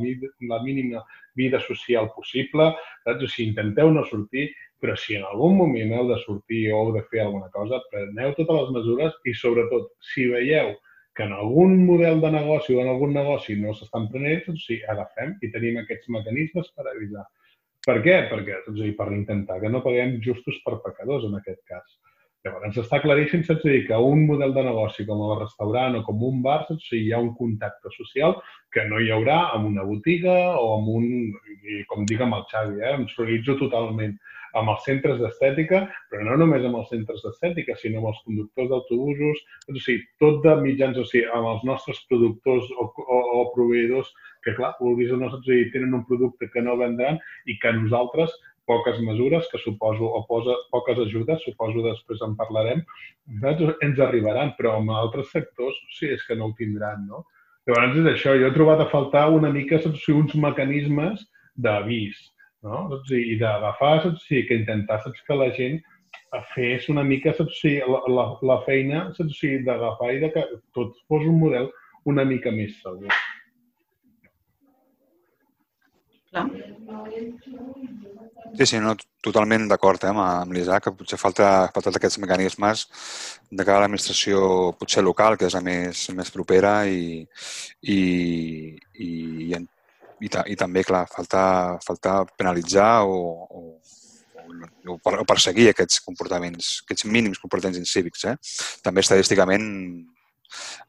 Speaker 13: la mínima vida social possible, saps? o sigui, intenteu no sortir, però si en algun moment heu de sortir o heu de fer alguna cosa, preneu totes les mesures i, sobretot, si veieu que en algun model de negoci o en algun negoci no s'estan prenent, doncs sí, agafem i tenim aquests mecanismes per avisar. Per què? Perquè, doncs, per intentar que no paguem justos per pecadors en aquest cas. Llavors, està claríssim, saps dir, que un model de negoci com el restaurant o com un bar, dir, hi ha un contacte social que no hi haurà amb una botiga o amb un, com dic amb el Xavi, eh, em solidaritzo totalment amb els centres d'estètica, però no només amb els centres d'estètica, sinó amb els conductors d'autobusos, o sigui, tot de mitjans, o sigui, amb els nostres productors o, o, o proveïdors que, clar, vulguis o no, o sigui, tenen un producte que no vendran i que nosaltres poques mesures que suposo, o posa, poques ajudes, suposo després en parlarem, ens arribaran, però en altres sectors sí, és que no ho tindran, no? Llavors és això, jo he trobat a faltar una mica uns mecanismes d'avís, no? Saps? I d'agafar, saps? Sí, que intentar, saps? Que la gent fes una mica, saps? Sí, la, la, la feina, saps? Sí, d'agafar i de que tot fos un model una mica més segur.
Speaker 3: Clar.
Speaker 14: Sí, sí, no, totalment d'acord eh, amb, amb l'Isaac, que potser falta, falta aquests mecanismes de cara a l'administració potser local, que és la més, més propera i, i, i, i, i, i també, clar, falta, falta penalitzar o, o, o, o perseguir aquests comportaments, aquests mínims comportaments incívics. Eh? També estadísticament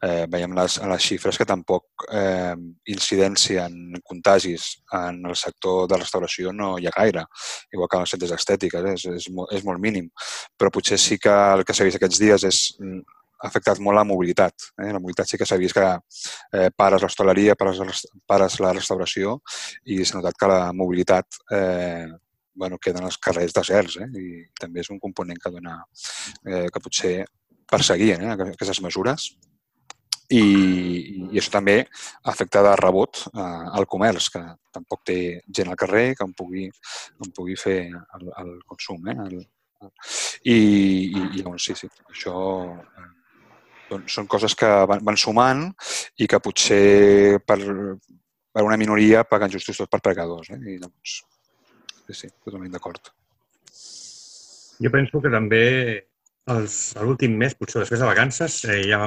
Speaker 14: eh, veiem les, les xifres que tampoc eh, incidència en contagis en el sector de restauració no hi ha gaire, igual que en els centres estètiques, eh? és, és, molt, és molt mínim. Però potser sí que el que s'ha vist aquests dies és mm, ha afectat molt la mobilitat. Eh? La mobilitat sí que s'ha vist que eh, pares l'hostaleria, pares, pares la restauració i s'ha notat que la mobilitat eh, bueno, queden els carrers deserts eh? i també és un component que dona eh, que potser perseguien eh, aquestes mesures i, i això també afecta de rebot eh, al comerç, que tampoc té gent al carrer que en pugui, en pugui fer el, el consum. Eh? El, I, i, i doncs, sí, sí, això eh, doncs són coses que van, van sumant i que potser per, per una minoria paguen justos tots per pecadors. Eh? I doncs, sí, sí, totalment d'acord.
Speaker 12: Jo penso que també l'últim mes, potser després de vacances, eh, ja,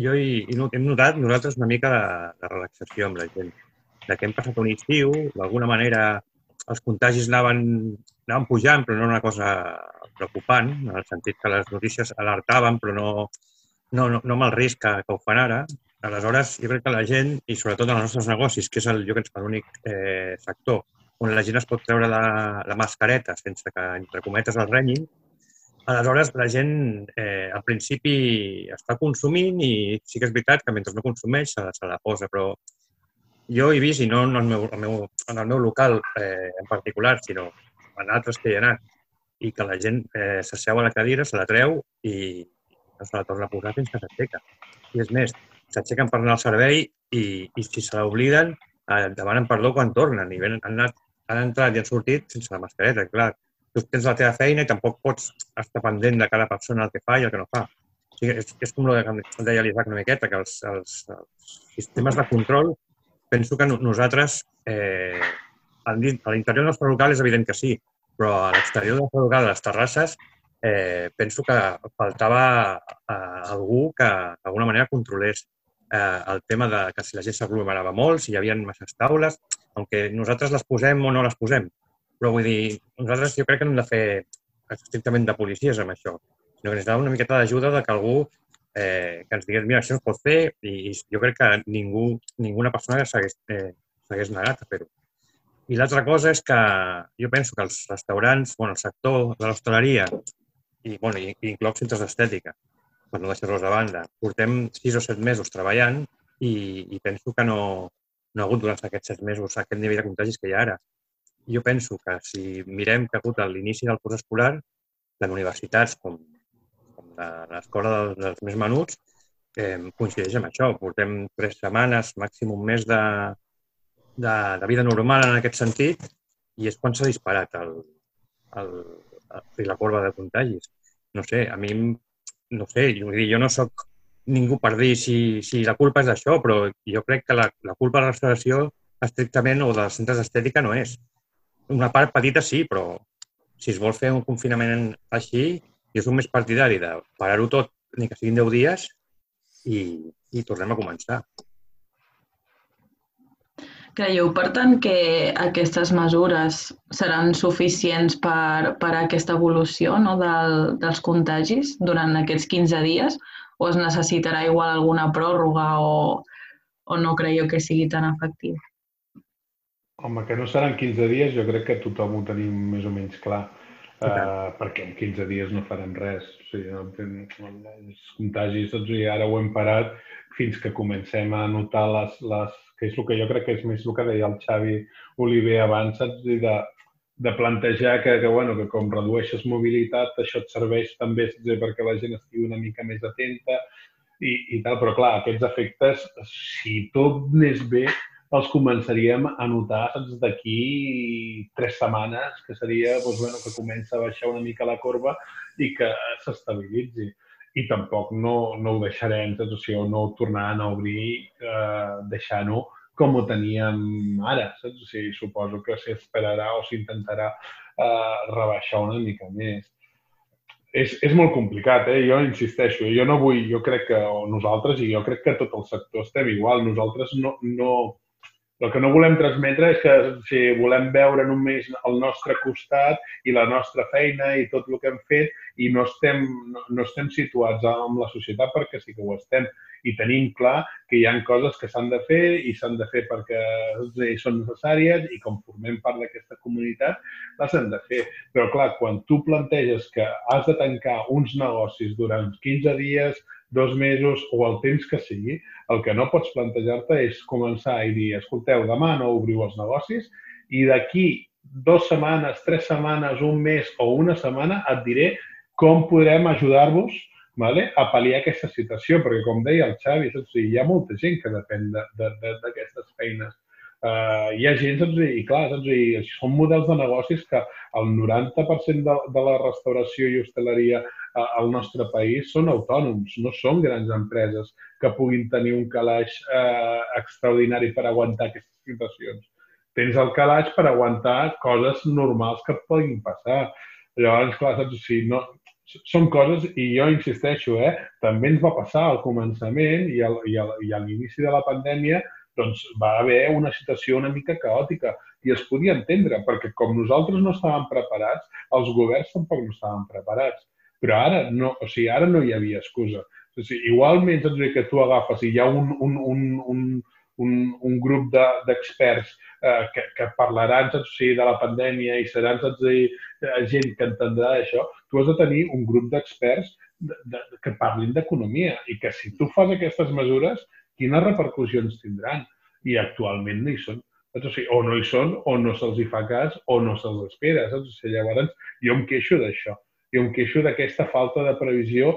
Speaker 12: jo he, hem notat nosaltres una mica de, de relaxació amb la gent. De que hem passat un estiu, d'alguna manera els contagis anaven, anaven pujant, però no una cosa preocupant, en el sentit que les notícies alertaven, però no, no, no, no amb el risc que, que ho fan ara. Aleshores, jo crec que la gent, i sobretot en els nostres negocis, que és el, jo crec és l'únic eh, sector on la gent es pot treure la, la mascareta sense que, entre cometes, el renyin, Aleshores, la gent eh, al principi està consumint i sí que és veritat que mentre no consumeix se, se la posa, però jo he vist, i no en el meu, el meu, en el meu local eh, en particular, sinó en altres que hi he anat, i que la gent eh, s'asseu a la cadira, se la treu i no se la torna a posar fins que s'aixeca. I és més, s'aixequen per anar al servei i, i si se l'obliden, eh, demanen perdó quan tornen i ven, han, anat, han entrat i han sortit sense la mascareta, clar tu tens la teva feina i tampoc pots estar pendent de cada persona el que fa i el que no fa. O sigui, és, és com el que deia l'Isaac una miqueta, que els, els, els sistemes de control, penso que nosaltres, eh, a l'interior del nostre local és evident que sí, però a l'exterior del nostre local, a les terrasses, eh, penso que faltava eh, algú que d'alguna manera controlés eh, el tema de que si la gent s'aglomerava molt, si hi havia masses taules, aunque nosaltres les posem o no les posem, però vull dir, nosaltres jo crec que no hem de fer estrictament de policies amb això, sinó que necessitàvem una miqueta d'ajuda de que algú eh, que ens digués, mira, això es pot fer i, jo crec que ningú, ninguna persona s'hagués eh, negat a fer-ho. I l'altra cosa és que jo penso que els restaurants, bueno, el sector de l'hostaleria i, bueno, i, i inclou centres d'estètica, per no deixar-los de banda, portem sis o set mesos treballant i, i penso que no, no ha hagut durant aquests set mesos aquest nivell de contagis que hi ha ara jo penso que si mirem que ha hagut a l'inici del curs escolar, tant universitats com, com l'escola dels, dels més menuts, eh, coincideix amb això. Portem tres setmanes, màxim un mes de, de, de vida normal en aquest sentit i és quan s'ha disparat el, el, el, la corba de contagis. No sé, a mi, no sé, jo, jo no sóc ningú per dir si, si la culpa és d'això, però jo crec que la, la culpa de la restauració estrictament o dels centres d'estètica no és una part petita sí, però si es vol fer un confinament així, jo soc més partidari de parar-ho tot, ni que siguin 10 dies, i, i tornem a començar.
Speaker 3: Creieu, per tant, que aquestes mesures seran suficients per, per a aquesta evolució no, del, dels contagis durant aquests 15 dies? O es necessitarà igual alguna pròrroga o, o no creieu que sigui tan efectiu?
Speaker 13: Home, que no seran 15 dies, jo crec que tothom ho tenim més o menys clar, uh, perquè en 15 dies no farem res. O sigui, no, els contagis, doncs, i ara ho hem parat fins que comencem a notar les, les, que és el que jo crec que és més el que deia el Xavi Oliver abans, saps? De, de plantejar que, que, bueno, que com redueixes mobilitat, això et serveix també saps? perquè la gent estigui una mica més atenta i, i tal. Però, clar, aquests efectes, si tot anés bé, els començaríem a notar d'aquí tres setmanes, que seria doncs, bueno, que comença a baixar una mica la corba i que s'estabilitzi. I tampoc no, no ho deixarem, saps? o sigui, no tornaran a obrir eh, deixant-ho com ho teníem ara, saps? O sigui, suposo que s'esperarà o s'intentarà eh, rebaixar una mica més. És, és molt complicat, eh? jo insisteixo, jo no vull, jo crec que nosaltres, i jo crec que tot el sector estem igual, nosaltres no, no, el que no volem transmetre és que si volem veure només el nostre costat i la nostra feina i tot el que hem fet i no estem, no, no estem situats amb la societat perquè sí que ho estem i tenim clar que hi han coses que s'han de fer i s'han de fer perquè són necessàries i com formem part d'aquesta comunitat les hem de fer. Però clar, quan tu planteges que has de tancar uns negocis durant 15 dies, dos mesos o el temps que sigui, el que no pots plantejar-te és començar i dir, escolteu, demà no obriu els negocis i d'aquí dues setmanes, tres setmanes, un mes o una setmana et diré com podrem ajudar-vos vale? a pal·liar aquesta situació, perquè com deia el Xavi, saps? hi ha molta gent que depèn d'aquestes feines. Uh, hi ha gent, saps? i clar, saps? I són models de negocis que el 90% de, de la restauració i hostaleria al nostre país són autònoms, no són grans empreses que puguin tenir un calaix eh, extraordinari per aguantar aquestes situacions. Tens el calaix per aguantar coses normals que puguin passar. Llavors, clar, saps? Sigui, no, són coses, i jo insisteixo, eh, també ens va passar al començament i, al, i, al, i a l'inici de la pandèmia doncs va haver una situació una mica caòtica i es podia entendre, perquè com nosaltres no estàvem preparats, els governs tampoc no estaven preparats. Però ara no, o sigui, ara no hi havia excusa. O sigui, igualment doncs, que tu agafes i hi ha un, un, un, un, un, un grup d'experts de, eh, que, que parlaran o sigui, de la pandèmia i seran o sigui, eh, gent que entendrà això, tu has de tenir un grup d'experts de, de, que parlin d'economia i que si tu fas aquestes mesures, quines repercussions tindran? I actualment no hi són. O sigui, o no hi són, o no se'ls hi fa cas, o no se'ls espera. Saps? O sigui, llavors, jo em queixo d'això i em queixo d'aquesta falta de previsió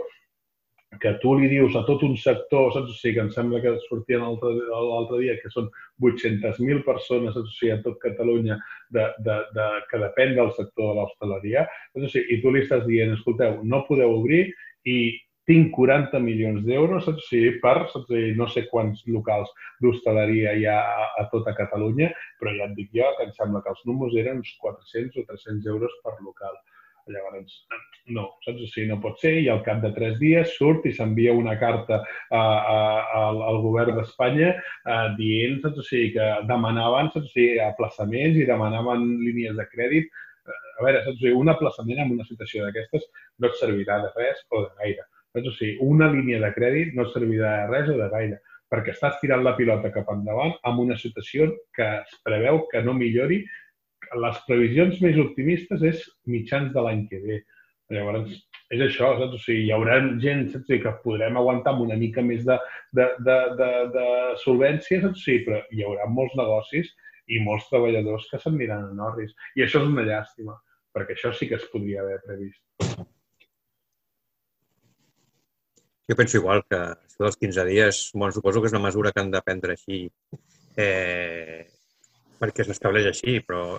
Speaker 13: que tu li dius a tot un sector, saps? O sigui, que em sembla que sortien l'altre dia, que són 800.000 persones, saps? O sigui, a tot Catalunya, de, de, de, que depèn del sector de l'hostaleria, o sigui, i tu li estàs dient, escolteu, no podeu obrir i tinc 40 milions d'euros, saps? O sigui, per saps? no sé quants locals d'hostaleria hi ha a, a tota Catalunya, però ja et dic jo que em sembla que els números eren uns 400 o 300 euros per local. Llavors, no, saps? O sigui, no pot ser i al cap de tres dies surt i s'envia una carta a, a, a, al govern d'Espanya eh, dient, saps? O sigui, que demanaven, saps? O sigui, aplaçaments i demanaven línies de crèdit. Eh, a veure, saps? O sigui, un aplaçament en una situació d'aquestes no et servirà de res o de gaire. Saps? O sigui, una línia de crèdit no et servirà de res o de gaire perquè estàs tirant la pilota cap endavant amb una situació que es preveu que no millori les previsions més optimistes és mitjans de l'any que ve. Llavors, és això, saps? O sigui, hi haurà gent saps? que podrem aguantar amb una mica més de, de, de, de, de solvència, saps? Sí, però hi haurà molts negocis i molts treballadors que s'aniran a Norris. I això és una llàstima, perquè això sí que es podria haver previst.
Speaker 12: Jo penso igual que això dels 15 dies, bueno, suposo que és una mesura que han de prendre així eh, perquè s'estableix així, però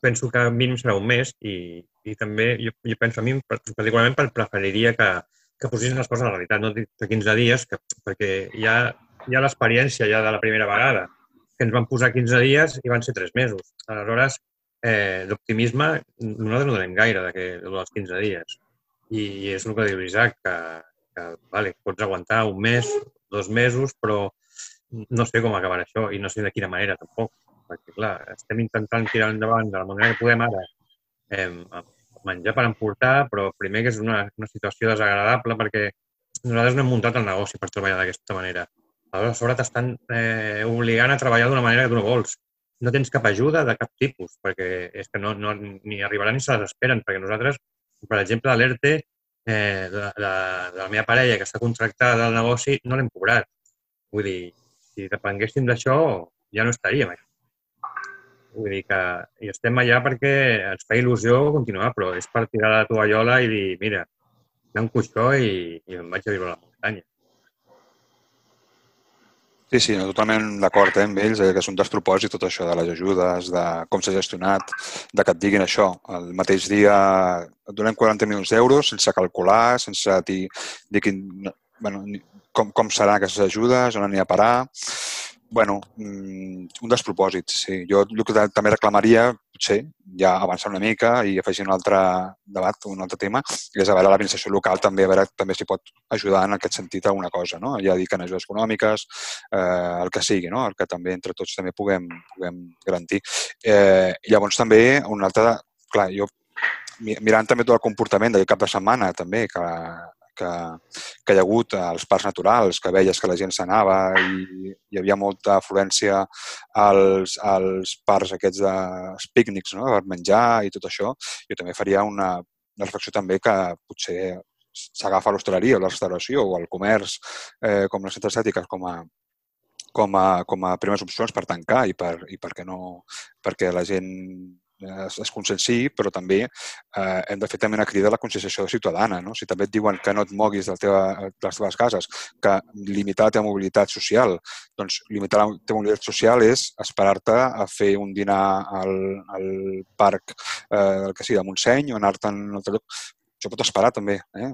Speaker 12: penso que mínim serà un mes i, i també jo, jo penso a mi particularment preferiria que, que posessin les coses a la realitat, no de 15 dies, que, perquè hi ha, hi ha l'experiència ja de la primera vegada, que ens van posar 15 dies i van ser 3 mesos. Aleshores, eh, d'optimisme nosaltres no donem gaire de que, dels 15 dies. I, I és el que diu Isaac, que, que vale, pots aguantar un mes, dos mesos, però no sé com acabarà això i no sé de quina manera tampoc perquè, clar, estem intentant tirar endavant de la manera que podem ara eh, menjar per emportar, però primer que és una, una situació desagradable perquè nosaltres no hem muntat el negoci per treballar d'aquesta manera. Aleshores, a sobre t'estan eh, obligant a treballar d'una manera que tu no vols. No tens cap ajuda de cap tipus, perquè és que no, no, ni arribaran ni se les esperen, perquè nosaltres, per exemple, l'ERTE eh, de, de, de la meva parella que està contractada al negoci no l'hem cobrat. Vull dir, si depenguéssim d'això, ja no estaríem aquí. Vull dir que hi estem allà perquè ens fa il·lusió continuar, però és per tirar la tovallola i dir, mira, ha un coixó i, i em vaig a viure a la muntanya.
Speaker 14: Sí, sí, totalment d'acord eh, amb ells, eh, que és un despropòsit tot això de les ajudes, de com s'ha gestionat, de que et diguin això. El mateix dia et donem 40 milions d'euros sense calcular, sense dir, dir quin, bueno, com, com serà aquestes ajudes, on anirà a parar bueno, mm, un despropòsit, sí. Jo el que també reclamaria, potser, ja avançar una mica i afegir un altre debat, un altre tema, és a veure l'administració local també, a veure també si pot ajudar en aquest sentit a alguna cosa, no? Ja dic en ajudes econòmiques, eh, el que sigui, no? El que també entre tots també puguem, puguem garantir. Eh, llavors també un altre, clar, jo mirant també tot el comportament del cap de setmana també, que que, que hi ha hagut als parcs naturals, que veies que la gent s'anava i hi havia molta afluència als, als parcs aquests de pícnics, no? per menjar i tot això, jo també faria una, una reflexió també que potser s'agafa l'hostaleria o la restauració o el comerç eh, com les centres estètiques com a, com a, com a primeres opcions per tancar i, per, i perquè, no, perquè la gent es, es conscienciï, però també eh, hem de fer també una crida a la conscienciació ciutadana. No? Si també et diuen que no et moguis de, teva, de les teves cases, que limitar la teva mobilitat social, doncs limitar la teva mobilitat social és esperar-te a fer un dinar al, al parc eh, que sigui de Montseny o anar-te'n un altre lloc. Això pot esperar també. Eh?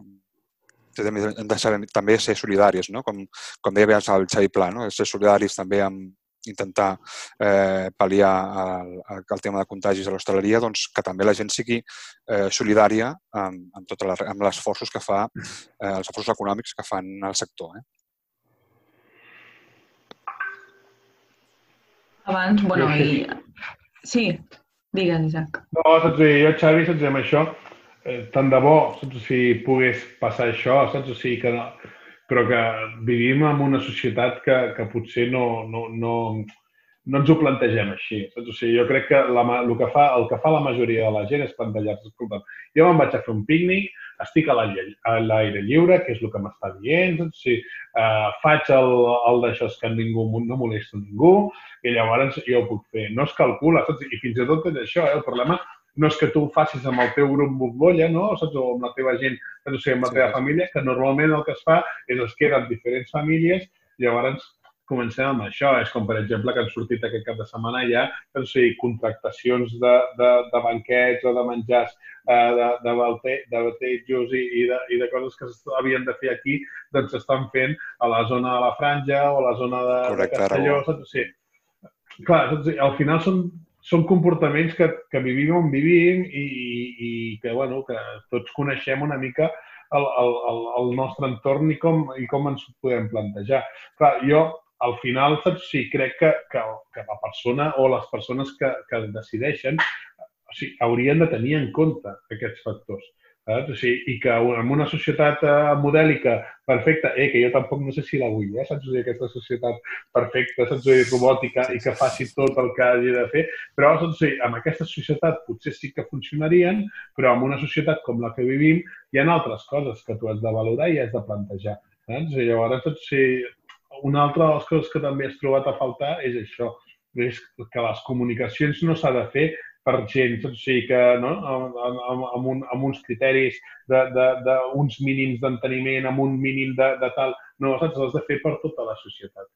Speaker 14: hem de saber també ser solidaris, no? com, com deia abans el Xavi Pla, no? ser solidaris també amb, intentar eh, pal·liar el, el tema de contagis a l'hostaleria, doncs que també la gent sigui eh, solidària amb, amb, tota la, amb els esforços que fa, eh, els esforços econòmics que fan el sector. Eh?
Speaker 3: Abans, bueno, i... Sí, digues, Isaac.
Speaker 13: No, saps dir, jo, Xavi, saps dir, amb això, eh, tant de bo, saps, si pogués passar això, saps, o sigui, que no, però que vivim en una societat que, que potser no, no, no, no ens ho plantegem així. O sigui, jo crec que la, el, que fa, el que fa la majoria de la gent és plantejar-se, escolta, jo me'n vaig a fer un pícnic, estic a l'aire lliure, que és el que m'està dient? O sigui, uh, faig el, el d'això que ningú no molesta ningú, i llavors jo ho puc fer. No es calcula, saps? I fins i tot és això, eh? el problema no és que tu ho facis amb el teu grup bombolla, no? saps? o amb la teva gent, o sigui, amb la teva família, que normalment el que es fa és es queden diferents famílies, llavors comencem amb això. És com, per exemple, que han sortit aquest cap de setmana ja o sigui, contractacions de, de, de banquets o de menjars eh, de, de, balte, de batejos i, i, de, i de coses que s'havien de fer aquí, doncs s'estan fent a la zona de la Franja o a la zona de, Correcte, de Castelló. Saps? Sigui, clar, saps? al final són són comportaments que, que vivim on vivim i, i, que, bueno, que tots coneixem una mica el, el, el nostre entorn i com, i com ens podem plantejar. Clar, jo, al final, saps, sí, crec que, que, que la persona o les persones que, que decideixen o sigui, haurien de tenir en compte aquests factors. Saps? O sigui, I que en una societat eh, modèlica perfecta, eh, que jo tampoc no sé si la vull, eh, saps? O sigui, aquesta societat perfecta, saps? O sigui, robòtica i que faci tot el que hagi de fer, però saps? O sigui, amb aquesta societat potser sí que funcionarien, però en una societat com la que vivim hi ha altres coses que tu has de valorar i has de plantejar. Saps? I llavors, saps? O sigui, una altra de les coses que també has trobat a faltar és això, és que les comunicacions no s'ha de fer per gent, o sigui que no? amb, amb, un, amb uns criteris d'uns mínims d'enteniment, amb un mínim de, de tal, no, saps? Has de fer per tota la societat.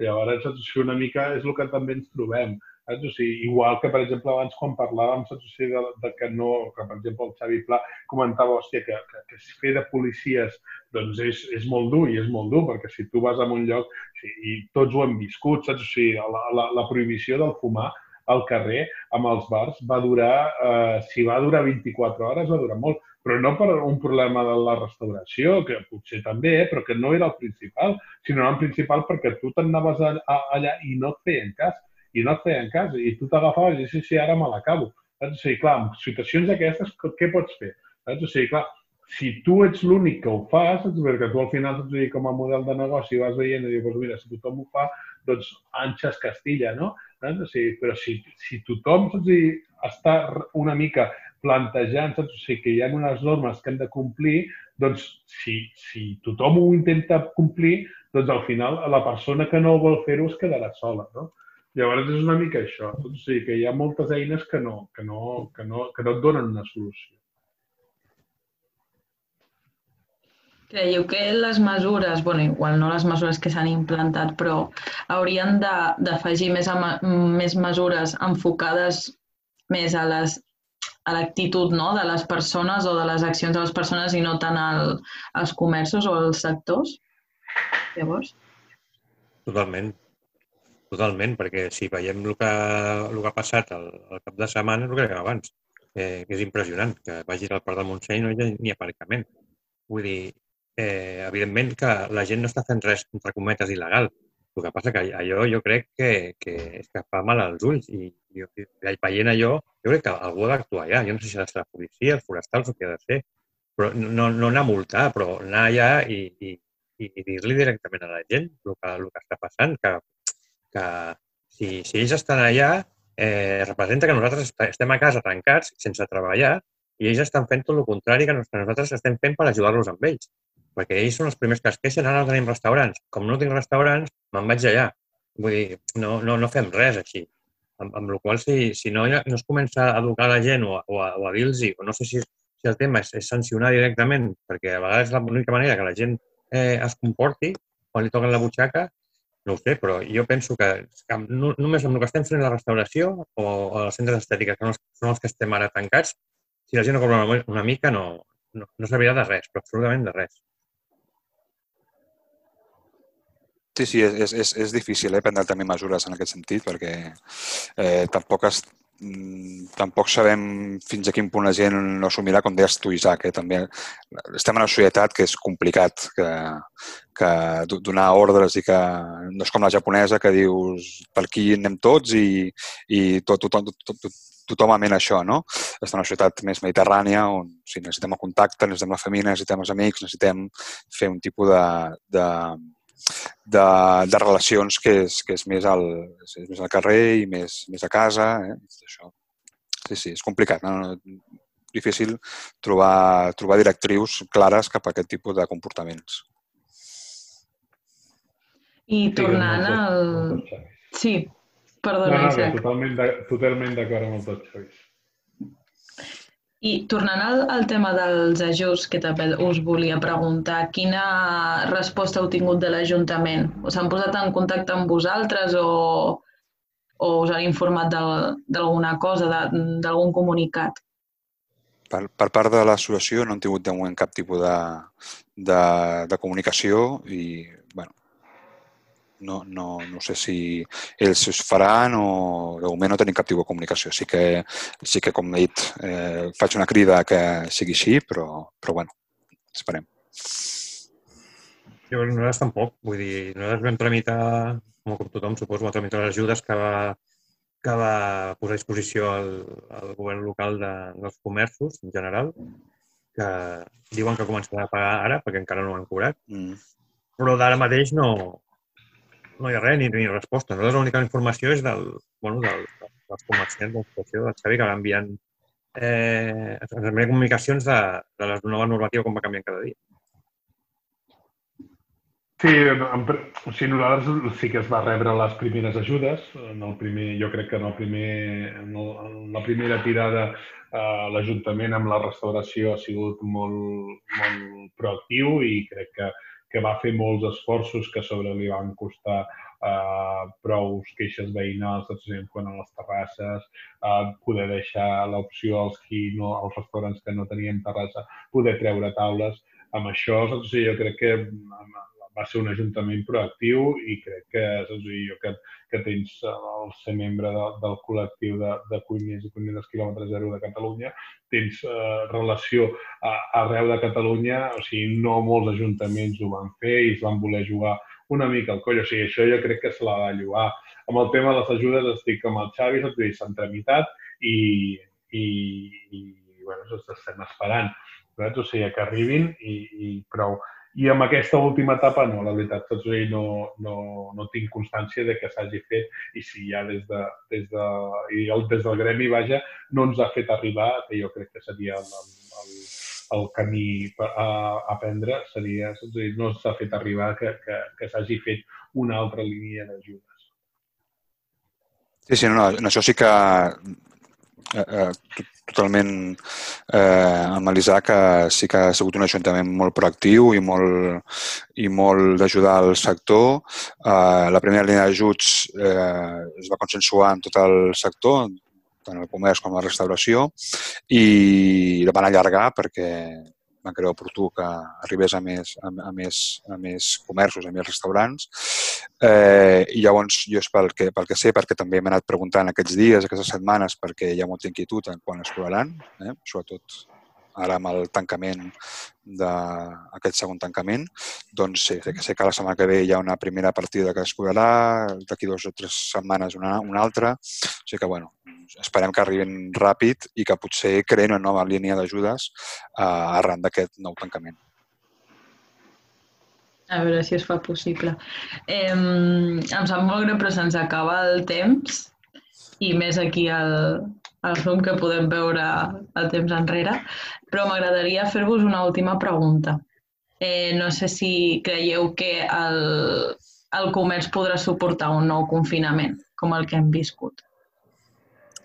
Speaker 13: Llavors, saps? O una mica és el que també ens trobem. Saps? O sigui, igual que, per exemple, abans quan parlàvem saps? O sigui, de, de que no, que per exemple el Xavi Pla comentava, hòstia, que, que, que fer de policies doncs és, és molt dur i és molt dur, perquè si tu vas a un lloc, o sigui, i tots ho hem viscut, saps? O sigui, la, la, la prohibició del fumar al carrer amb els bars va durar, eh, si va durar 24 hores, va durar molt, però no per un problema de la restauració, que potser també, eh, però que no era el principal, sinó el principal perquè tu t'anaves allà i no et feien cas, i no et feien cas, i tu t'agafaves i sí, sí, ara me l'acabo. O sigui, clar, en situacions d'aquestes, què pots fer? O sigui, clar, si tu ets l'únic que ho fa, saps? perquè tu al final, saps? Com a model de negoci vas veient i dius, mira, si tothom ho fa, doncs Anxes Castilla, no? O sigui, però si, si tothom saps? Dir, està una mica plantejant saps? O sigui, que hi ha unes normes que hem de complir, doncs si, si tothom ho intenta complir, doncs al final la persona que no vol fer-ho es quedarà sola, no? Llavors és una mica això. O sigui, que hi ha moltes eines que no, que no, que no, que no et donen una solució.
Speaker 3: Creieu que les mesures, bueno, igual no les mesures que s'han implantat, però haurien d'afegir més, més mesures enfocades més a les a l'actitud no? de les persones o de les accions de les persones i no tant al, als comerços o als sectors? Llavors?
Speaker 12: Totalment. totalment, perquè si veiem el que, el que ha passat el, el cap de setmana, el que era abans, eh, que és impressionant, que vagis al Parc del Montseny no hi ha ni aparcament. Vull dir, eh, evidentment que la gent no està fent res, entre cometes, il·legal. El que passa que allò jo crec que, que, que fa mal als ulls i, i, i veient allò, jo crec que algú ha d'actuar allà. Jo no sé si ha de ser la policia, els forestals o què ha de ser, però no, no anar a multar, però anar allà i, i, i dir-li directament a la gent el que, el que està passant, que, que si, si ells estan allà, eh, representa que nosaltres estem a casa tancats, sense treballar, i ells estan fent tot el contrari que nosaltres estem fent per ajudar-los amb ells. Perquè ells són els primers que es queixen, ara no tenim restaurants. Com no tinc restaurants, me'n vaig allà. Vull dir, no, no, no fem res així. Amb, amb la qual si, si no, no es comença a educar la gent o, o a, o a dir-los, o no sé si, si el tema és, és sancionar directament, perquè a vegades és l'única manera que la gent eh, es comporti quan li toquen la butxaca, no ho sé, però jo penso que, que no, només amb el que estem fent a la restauració o, o els centres estètics, que són els que estem ara tancats, si la gent no cobra una, una mica no, no, no servirà de res, però absolutament de res.
Speaker 14: Sí, sí, és, és, és difícil eh, prendre també mesures en aquest sentit perquè eh, tampoc es, Mm, tampoc sabem fins a quin punt la gent no assumirà, com deies tu, Isaac. Eh? També estem en una societat que és complicat, que, que donar ordres i que no és com la japonesa que dius per aquí anem tots i, i tot, tot, tot, tot, tothom amena això, no? És una societat més mediterrània on si necessitem el contacte, necessitem la família, necessitem els amics, necessitem fer un tipus de, de, de, de relacions que és, que és, més, al, és més al carrer i més, més a casa. Eh? Això. Sí, sí, és complicat. No? Difícil trobar, trobar directrius clares cap a aquest tipus de comportaments.
Speaker 3: I tornant al... Sí, perdona,
Speaker 13: no, no, Totalment, totalment d'acord amb el tot, Xavi.
Speaker 3: I tornant al, al tema dels ajuts, que també us volia preguntar, quina resposta heu tingut de l'Ajuntament? S'han posat en contacte amb vosaltres o, o us han informat d'alguna cosa, d'algun comunicat?
Speaker 14: Per, per part de l'associació no hem tingut de moment cap tipus de, de, de comunicació i no, no, no sé si ells es faran o de moment no tenim cap tipus de comunicació. Sí que, sí que com he dit, eh, faig una crida que sigui així, però, però bueno, esperem.
Speaker 12: Bueno, nosaltres tampoc. Vull dir, nosaltres vam tramitar, com, com tothom, suposo, va tramitar les ajudes que va, que va posar a disposició el, el govern local de, dels comerços en general, que diuen que començarà a pagar ara perquè encara no ho han cobrat. Mm. Però d'ara mateix no, no hi ha res ni, ni resposta. Nosaltres l'única informació és del, bueno, del, dels comerciants de del Xavi que va enviant eh, ens comunicacions de, de la nova normativa com va canviant cada dia.
Speaker 13: Sí, en, o sigui, nosaltres sí que es va rebre les primeres ajudes. En el primer, jo crec que en, el primer, en, el, en la primera tirada eh, l'Ajuntament amb la restauració ha sigut molt, molt proactiu i crec que que va fer molts esforços que sobre li van costar eh, prou queixes veïnals, quan a les terrasses, eh, poder deixar l'opció als, qui no, als restaurants que no tenien terrassa, poder treure taules. Amb això, saps? jo crec que va ser un ajuntament proactiu i crec que, saps? jo que, que tens el ser membre de, del col·lectiu de, de cuiners i cuineres quilòmetre zero de Catalunya, tens eh, relació a, arreu de Catalunya, o sigui, no molts ajuntaments ho van fer i es van voler jugar una mica al coll. O sigui, això jo crec que se la va llogar. Amb el tema de les ajudes estic amb el Xavi, s'han tramitat i, i, i bueno, estem esperant. O sigui, que arribin i, i prou. I amb aquesta última etapa, no, la veritat, tots dir, no, no, no tinc constància de que s'hagi fet i si ja des, de, des, de, i el, des del gremi, vaja, no ens ha fet arribar, que jo crec que seria el, el, el camí a, a prendre, seria, dir, no s'ha fet arribar que, que, que s'hagi fet una altra línia d'ajudes.
Speaker 14: Sí, sí, no, no, això sí que eh, eh, totalment eh, amb l'Isaac, que sí que ha sigut un ajuntament molt proactiu i molt, i molt d'ajudar al sector. Eh, la primera línia d'ajuts eh, es va consensuar en tot el sector, tant el comerç com la restauració, i la van allargar perquè van creure oportú que arribés a més, a, a més, a més comerços, a més restaurants. Eh, I llavors, jo és pel que, pel que sé, perquè també m'he anat preguntant aquests dies, aquestes setmanes, perquè hi ha molta inquietud en quan es cobraran, eh, sobretot ara amb el tancament d'aquest segon tancament, doncs sé, que sé que la setmana que ve hi ha una primera partida que es cobrarà, d'aquí dues o tres setmanes una, una altra, o sigui que, bueno, esperem que arribin ràpid i que potser creen una nova línia d'ajudes eh, arran d'aquest nou tancament.
Speaker 3: A veure si es fa possible. Eh, em sap molt greu, però se'ns acaba el temps i més aquí al, al Zoom que podem veure el temps enrere, però m'agradaria fer-vos una última pregunta. Eh, no sé si creieu que el, el comerç podrà suportar un nou confinament, com el que hem viscut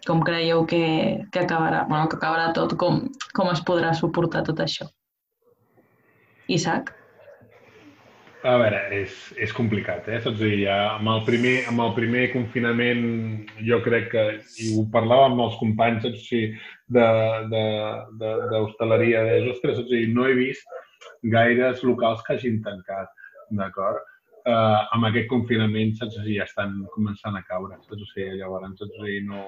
Speaker 3: com creieu que, que acabarà, bueno, que acabarà tot, com, com es podrà suportar tot això? Isaac?
Speaker 13: A veure, és, és complicat, eh? Saps dir, ja, amb, el primer, amb el primer confinament jo crec que, i ho parlava amb els companys, saps dir, d'hostaleria, de, de, de, ostres, saps dir, no he vist gaires locals que hagin tancat, d'acord? Uh, amb aquest confinament, saps dir, ja estan començant a caure, saps dir, llavors, saps dir, no,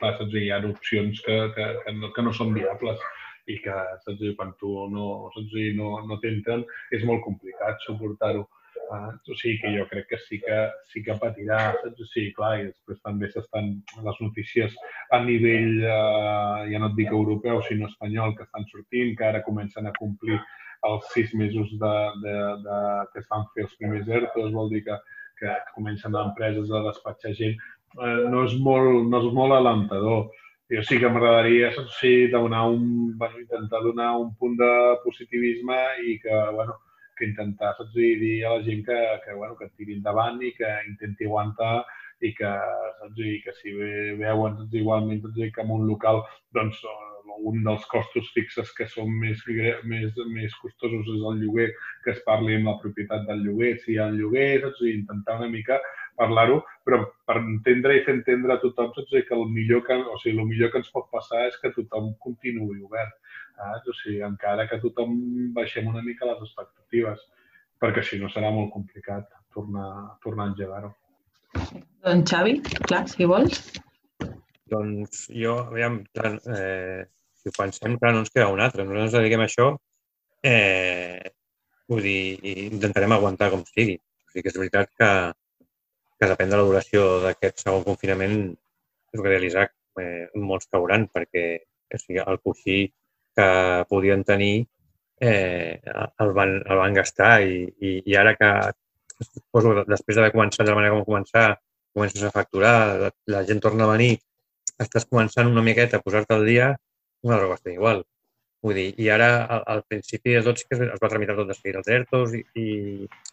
Speaker 13: clar, saps? hi ha opcions que, que, que, no, que no són viables i que saps? quan tu no, saps? no, no t'entren és molt complicat suportar-ho. Uh, o sigui que jo crec que sí que, sí que patirà, saps? Sí, clar, i després també s'estan les notícies a nivell, uh, ja no et dic europeu, sinó espanyol, que estan sortint, que ara comencen a complir els sis mesos de, de, de, que es van fer els primers ERTOs, vol dir que, que comencen empreses a despatxar gent eh, no, és molt, no és molt alentador. Jo sí que m'agradaria sí, donar un, bueno, intentar donar un punt de positivisme i que, bueno, que intentar saps, dir a la gent que, que, bueno, que tiri endavant i que intenti aguantar i que, saps, i que si veuen saps, igualment saps, que en un local doncs, un dels costos fixes que són més, més, més costosos és el lloguer, que es parli amb la propietat del lloguer, si hi ha el lloguer, saps, intentar una mica parlar-ho, però per entendre i fer entendre a tothom saps, que el millor que, o sigui, el millor que ens pot passar és que tothom continuï obert. Eh? O sigui, encara que tothom baixem una mica les expectatives, perquè si no serà molt complicat tornar, tornar a engegar-ho.
Speaker 3: Doncs Xavi, clar, si vols.
Speaker 12: Doncs jo, aviam, clar, eh, si ho pensem, clar, no ens queda un altre. Nosaltres ens dediquem a això, eh, vull dir, intentarem aguantar com sigui. O sigui que és veritat que, que depèn de la duració d'aquest segon confinament, és realitzar eh, molts cauran, perquè o sigui, el coixí que podien tenir eh, el, van, el van gastar i, i, i ara que suposo, després d'haver començat de la manera com començar, comences a facturar, la, la gent torna a venir, estàs començant una miqueta a posar-te al dia, una droga està igual. Vull dir, i ara, al, al principi de tot, sí que es va tramitar tot de seguida els ERTOs i, i,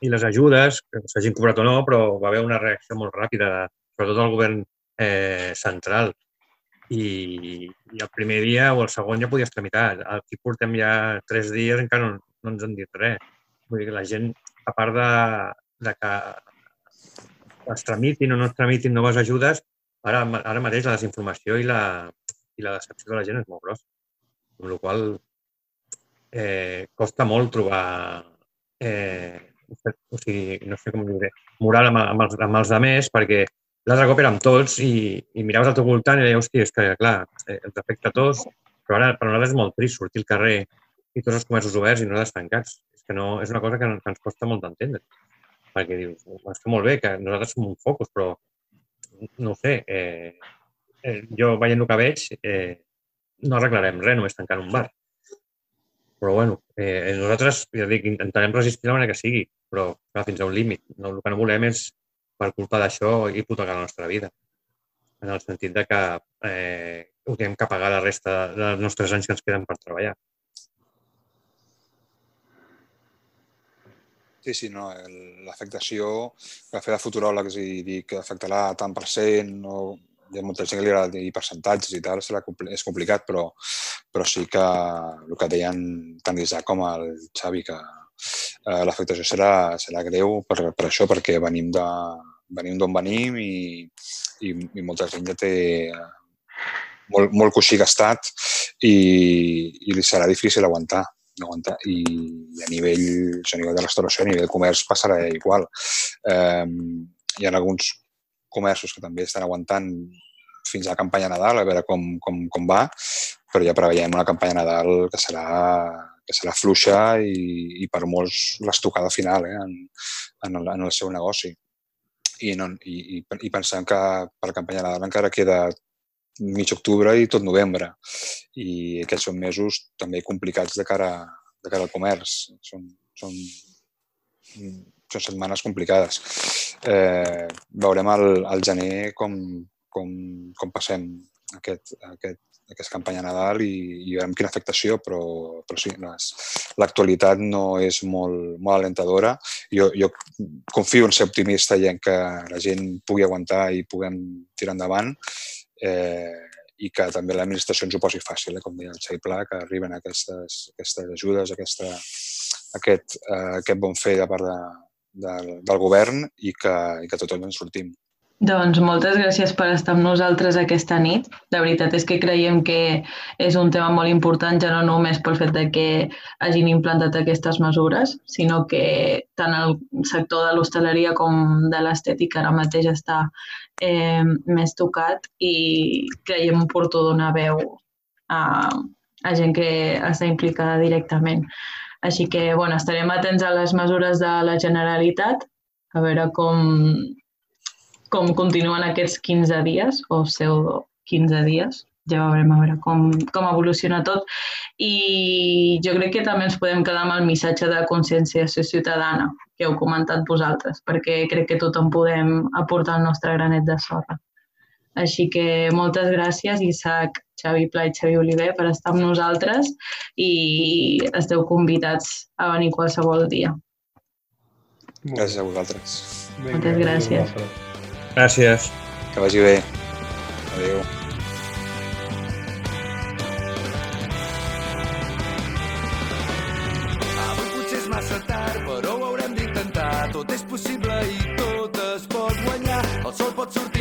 Speaker 12: i les ajudes, que s'hagin cobrat o no, però va haver una reacció molt ràpida, sobretot del govern eh, central. I, I el primer dia o el segon ja podies tramitar. Aquí portem ja tres dies encara no, no ens han dit res. Vull dir que la gent, a part de, de que es tramitin o no es tramitin noves ajudes, ara, ara mateix la desinformació i la, i la decepció de la gent és molt grossa amb la qual eh, costa molt trobar eh, o sigui, no sé com dir moral amb, amb, els, amb els altres perquè l'altre cop érem tots i, i miraves al teu voltant i deies, hòstia, és que, clar, eh, ens afecta a tots, però ara per nosaltres és molt trist sortir al carrer i tots els comerços oberts i nosaltres tancats. És que no, és una cosa que, que ens costa molt d'entendre. Perquè dius, està molt bé que nosaltres som un focus, però no ho sé, eh, eh, jo veient el que veig, eh, no arreglarem res només tancant un bar. Però bueno, eh, nosaltres, ja dic, intentarem resistir la manera que sigui, però clar, fins a un límit. No, el que no volem és, per culpa d'això, hipotecar la nostra vida. En el sentit de que eh, ho tenim que pagar la resta dels nostres anys que ens queden per treballar.
Speaker 14: Sí, sí, no. L'afectació, que fer de futuròlegs i dir que afectarà tant per cent o hi ha molta gent que li agrada dir percentatges i tal, serà, és complicat, però, però sí que el que deien tant l'Isaac com el Xavi, que eh, l'afectació serà, serà greu per, per això, perquè venim de venim d'on venim i, i, i molta gent ja té molt, molt coixí gastat i, i li serà difícil aguantar. no aguanta. I, I a nivell, a nivell de restauració, a nivell de comerç passarà igual. Eh, hi ha alguns comerços que també estan aguantant fins a la campanya Nadal, a veure com, com, com va, però ja preveiem una campanya Nadal que serà, que serà fluixa i, i per molts l'estocada final eh, en, en, el, en el seu negoci. I, no, i, i, i pensem que per la campanya Nadal encara queda mig octubre i tot novembre. I aquests són mesos també complicats de cara, de cara al comerç. Són, són, són setmanes complicades. Eh, veurem al, al gener com, com, com passem aquest, aquest, aquesta campanya Nadal i, i veurem quina afectació, però, però sí, l'actualitat no és molt, molt alentadora. Jo, jo confio en ser optimista i en que la gent pugui aguantar i puguem tirar endavant eh, i que també l'administració ens ho posi fàcil, eh, com deia el Xavi Pla, que arriben aquestes, aquestes ajudes, aquesta, aquest, eh, aquest bon fer de part de, del, del govern i que, i que tothom ens sortim.
Speaker 3: Doncs moltes gràcies per estar amb nosaltres aquesta nit. La veritat és que creiem que és un tema molt important, ja no només pel fet de que hagin implantat aquestes mesures, sinó que tant el sector de l'hostaleria com de l'estètica ara mateix està eh, més tocat i creiem oportú donar veu a, a gent que està implicada directament. Així que, bueno, estarem atents a les mesures de la Generalitat, a veure com, com continuen aquests 15 dies, o pseudo 15 dies, ja veurem a veure com, com evoluciona tot. I jo crec que també ens podem quedar amb el missatge de conscienciació ciutadana, que heu comentat vosaltres, perquè crec que tothom podem aportar el nostre granet de sorra. Així que moltes gràcies, Isaac, Xavi Pla i Xavi Oliver, per estar amb nosaltres i esteu convidats a venir qualsevol dia.
Speaker 14: Gràcies a vosaltres.
Speaker 3: Moltes gràcies.
Speaker 12: Gràcies.
Speaker 14: Que vagi bé. Adéu.
Speaker 5: Avui potser és massa tard, però ho haurem d'intentar. Tot és possible i tot es pot guanyar. El sol pot sortir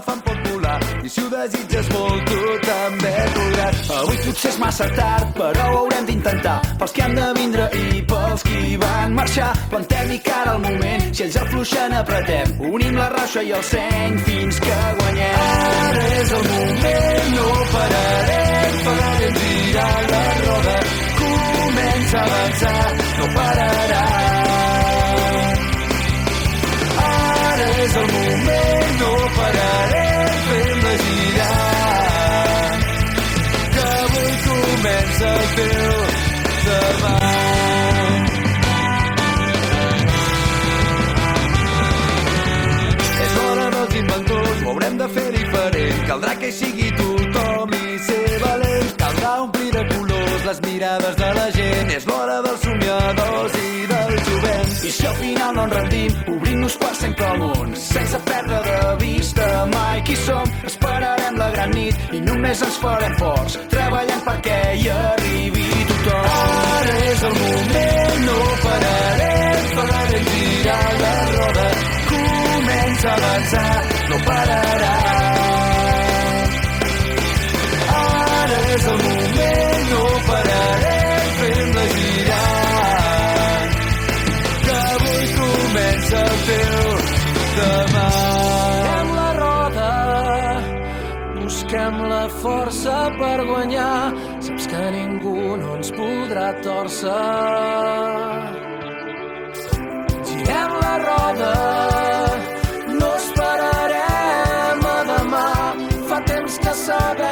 Speaker 5: elefant pot volar. I si ho desitges molt, tu també podràs. Avui potser és massa tard, però ho haurem d'intentar. Pels que han de vindre i pels qui van marxar. Plantem-hi cara al moment, si ells afluixen apretem. Unim la raixa i el seny fins que guanyem. Ara és el moment, no pararem, farem girar la roda. Comença a avançar, no pararà. Ara és el moment, no pararem, fem-la girar. Que avui comença el teu demà. És l'hora dels inventors, ho haurem de fer diferent. Caldrà que hi sigui tothom i ser valents. Caldrà omplir de colors les mirades de la gent. És l'hora dels somiadors i del. Si al final no ens rendim, obrim-nos per sempre al món. Sense perdre de vista mai qui som. Esperarem la gran nit i només ens farem forts. Treballant perquè hi arribi tothom. Ara és el moment, no pararem. Farem girar la roda. Comença a avançar, no pararà. Comença el teu demà. Busquem la roda, busquem la força per guanyar. Saps que ningú no ens podrà torcer. Girem la roda, no esperarem a demà. Fa temps que sabem.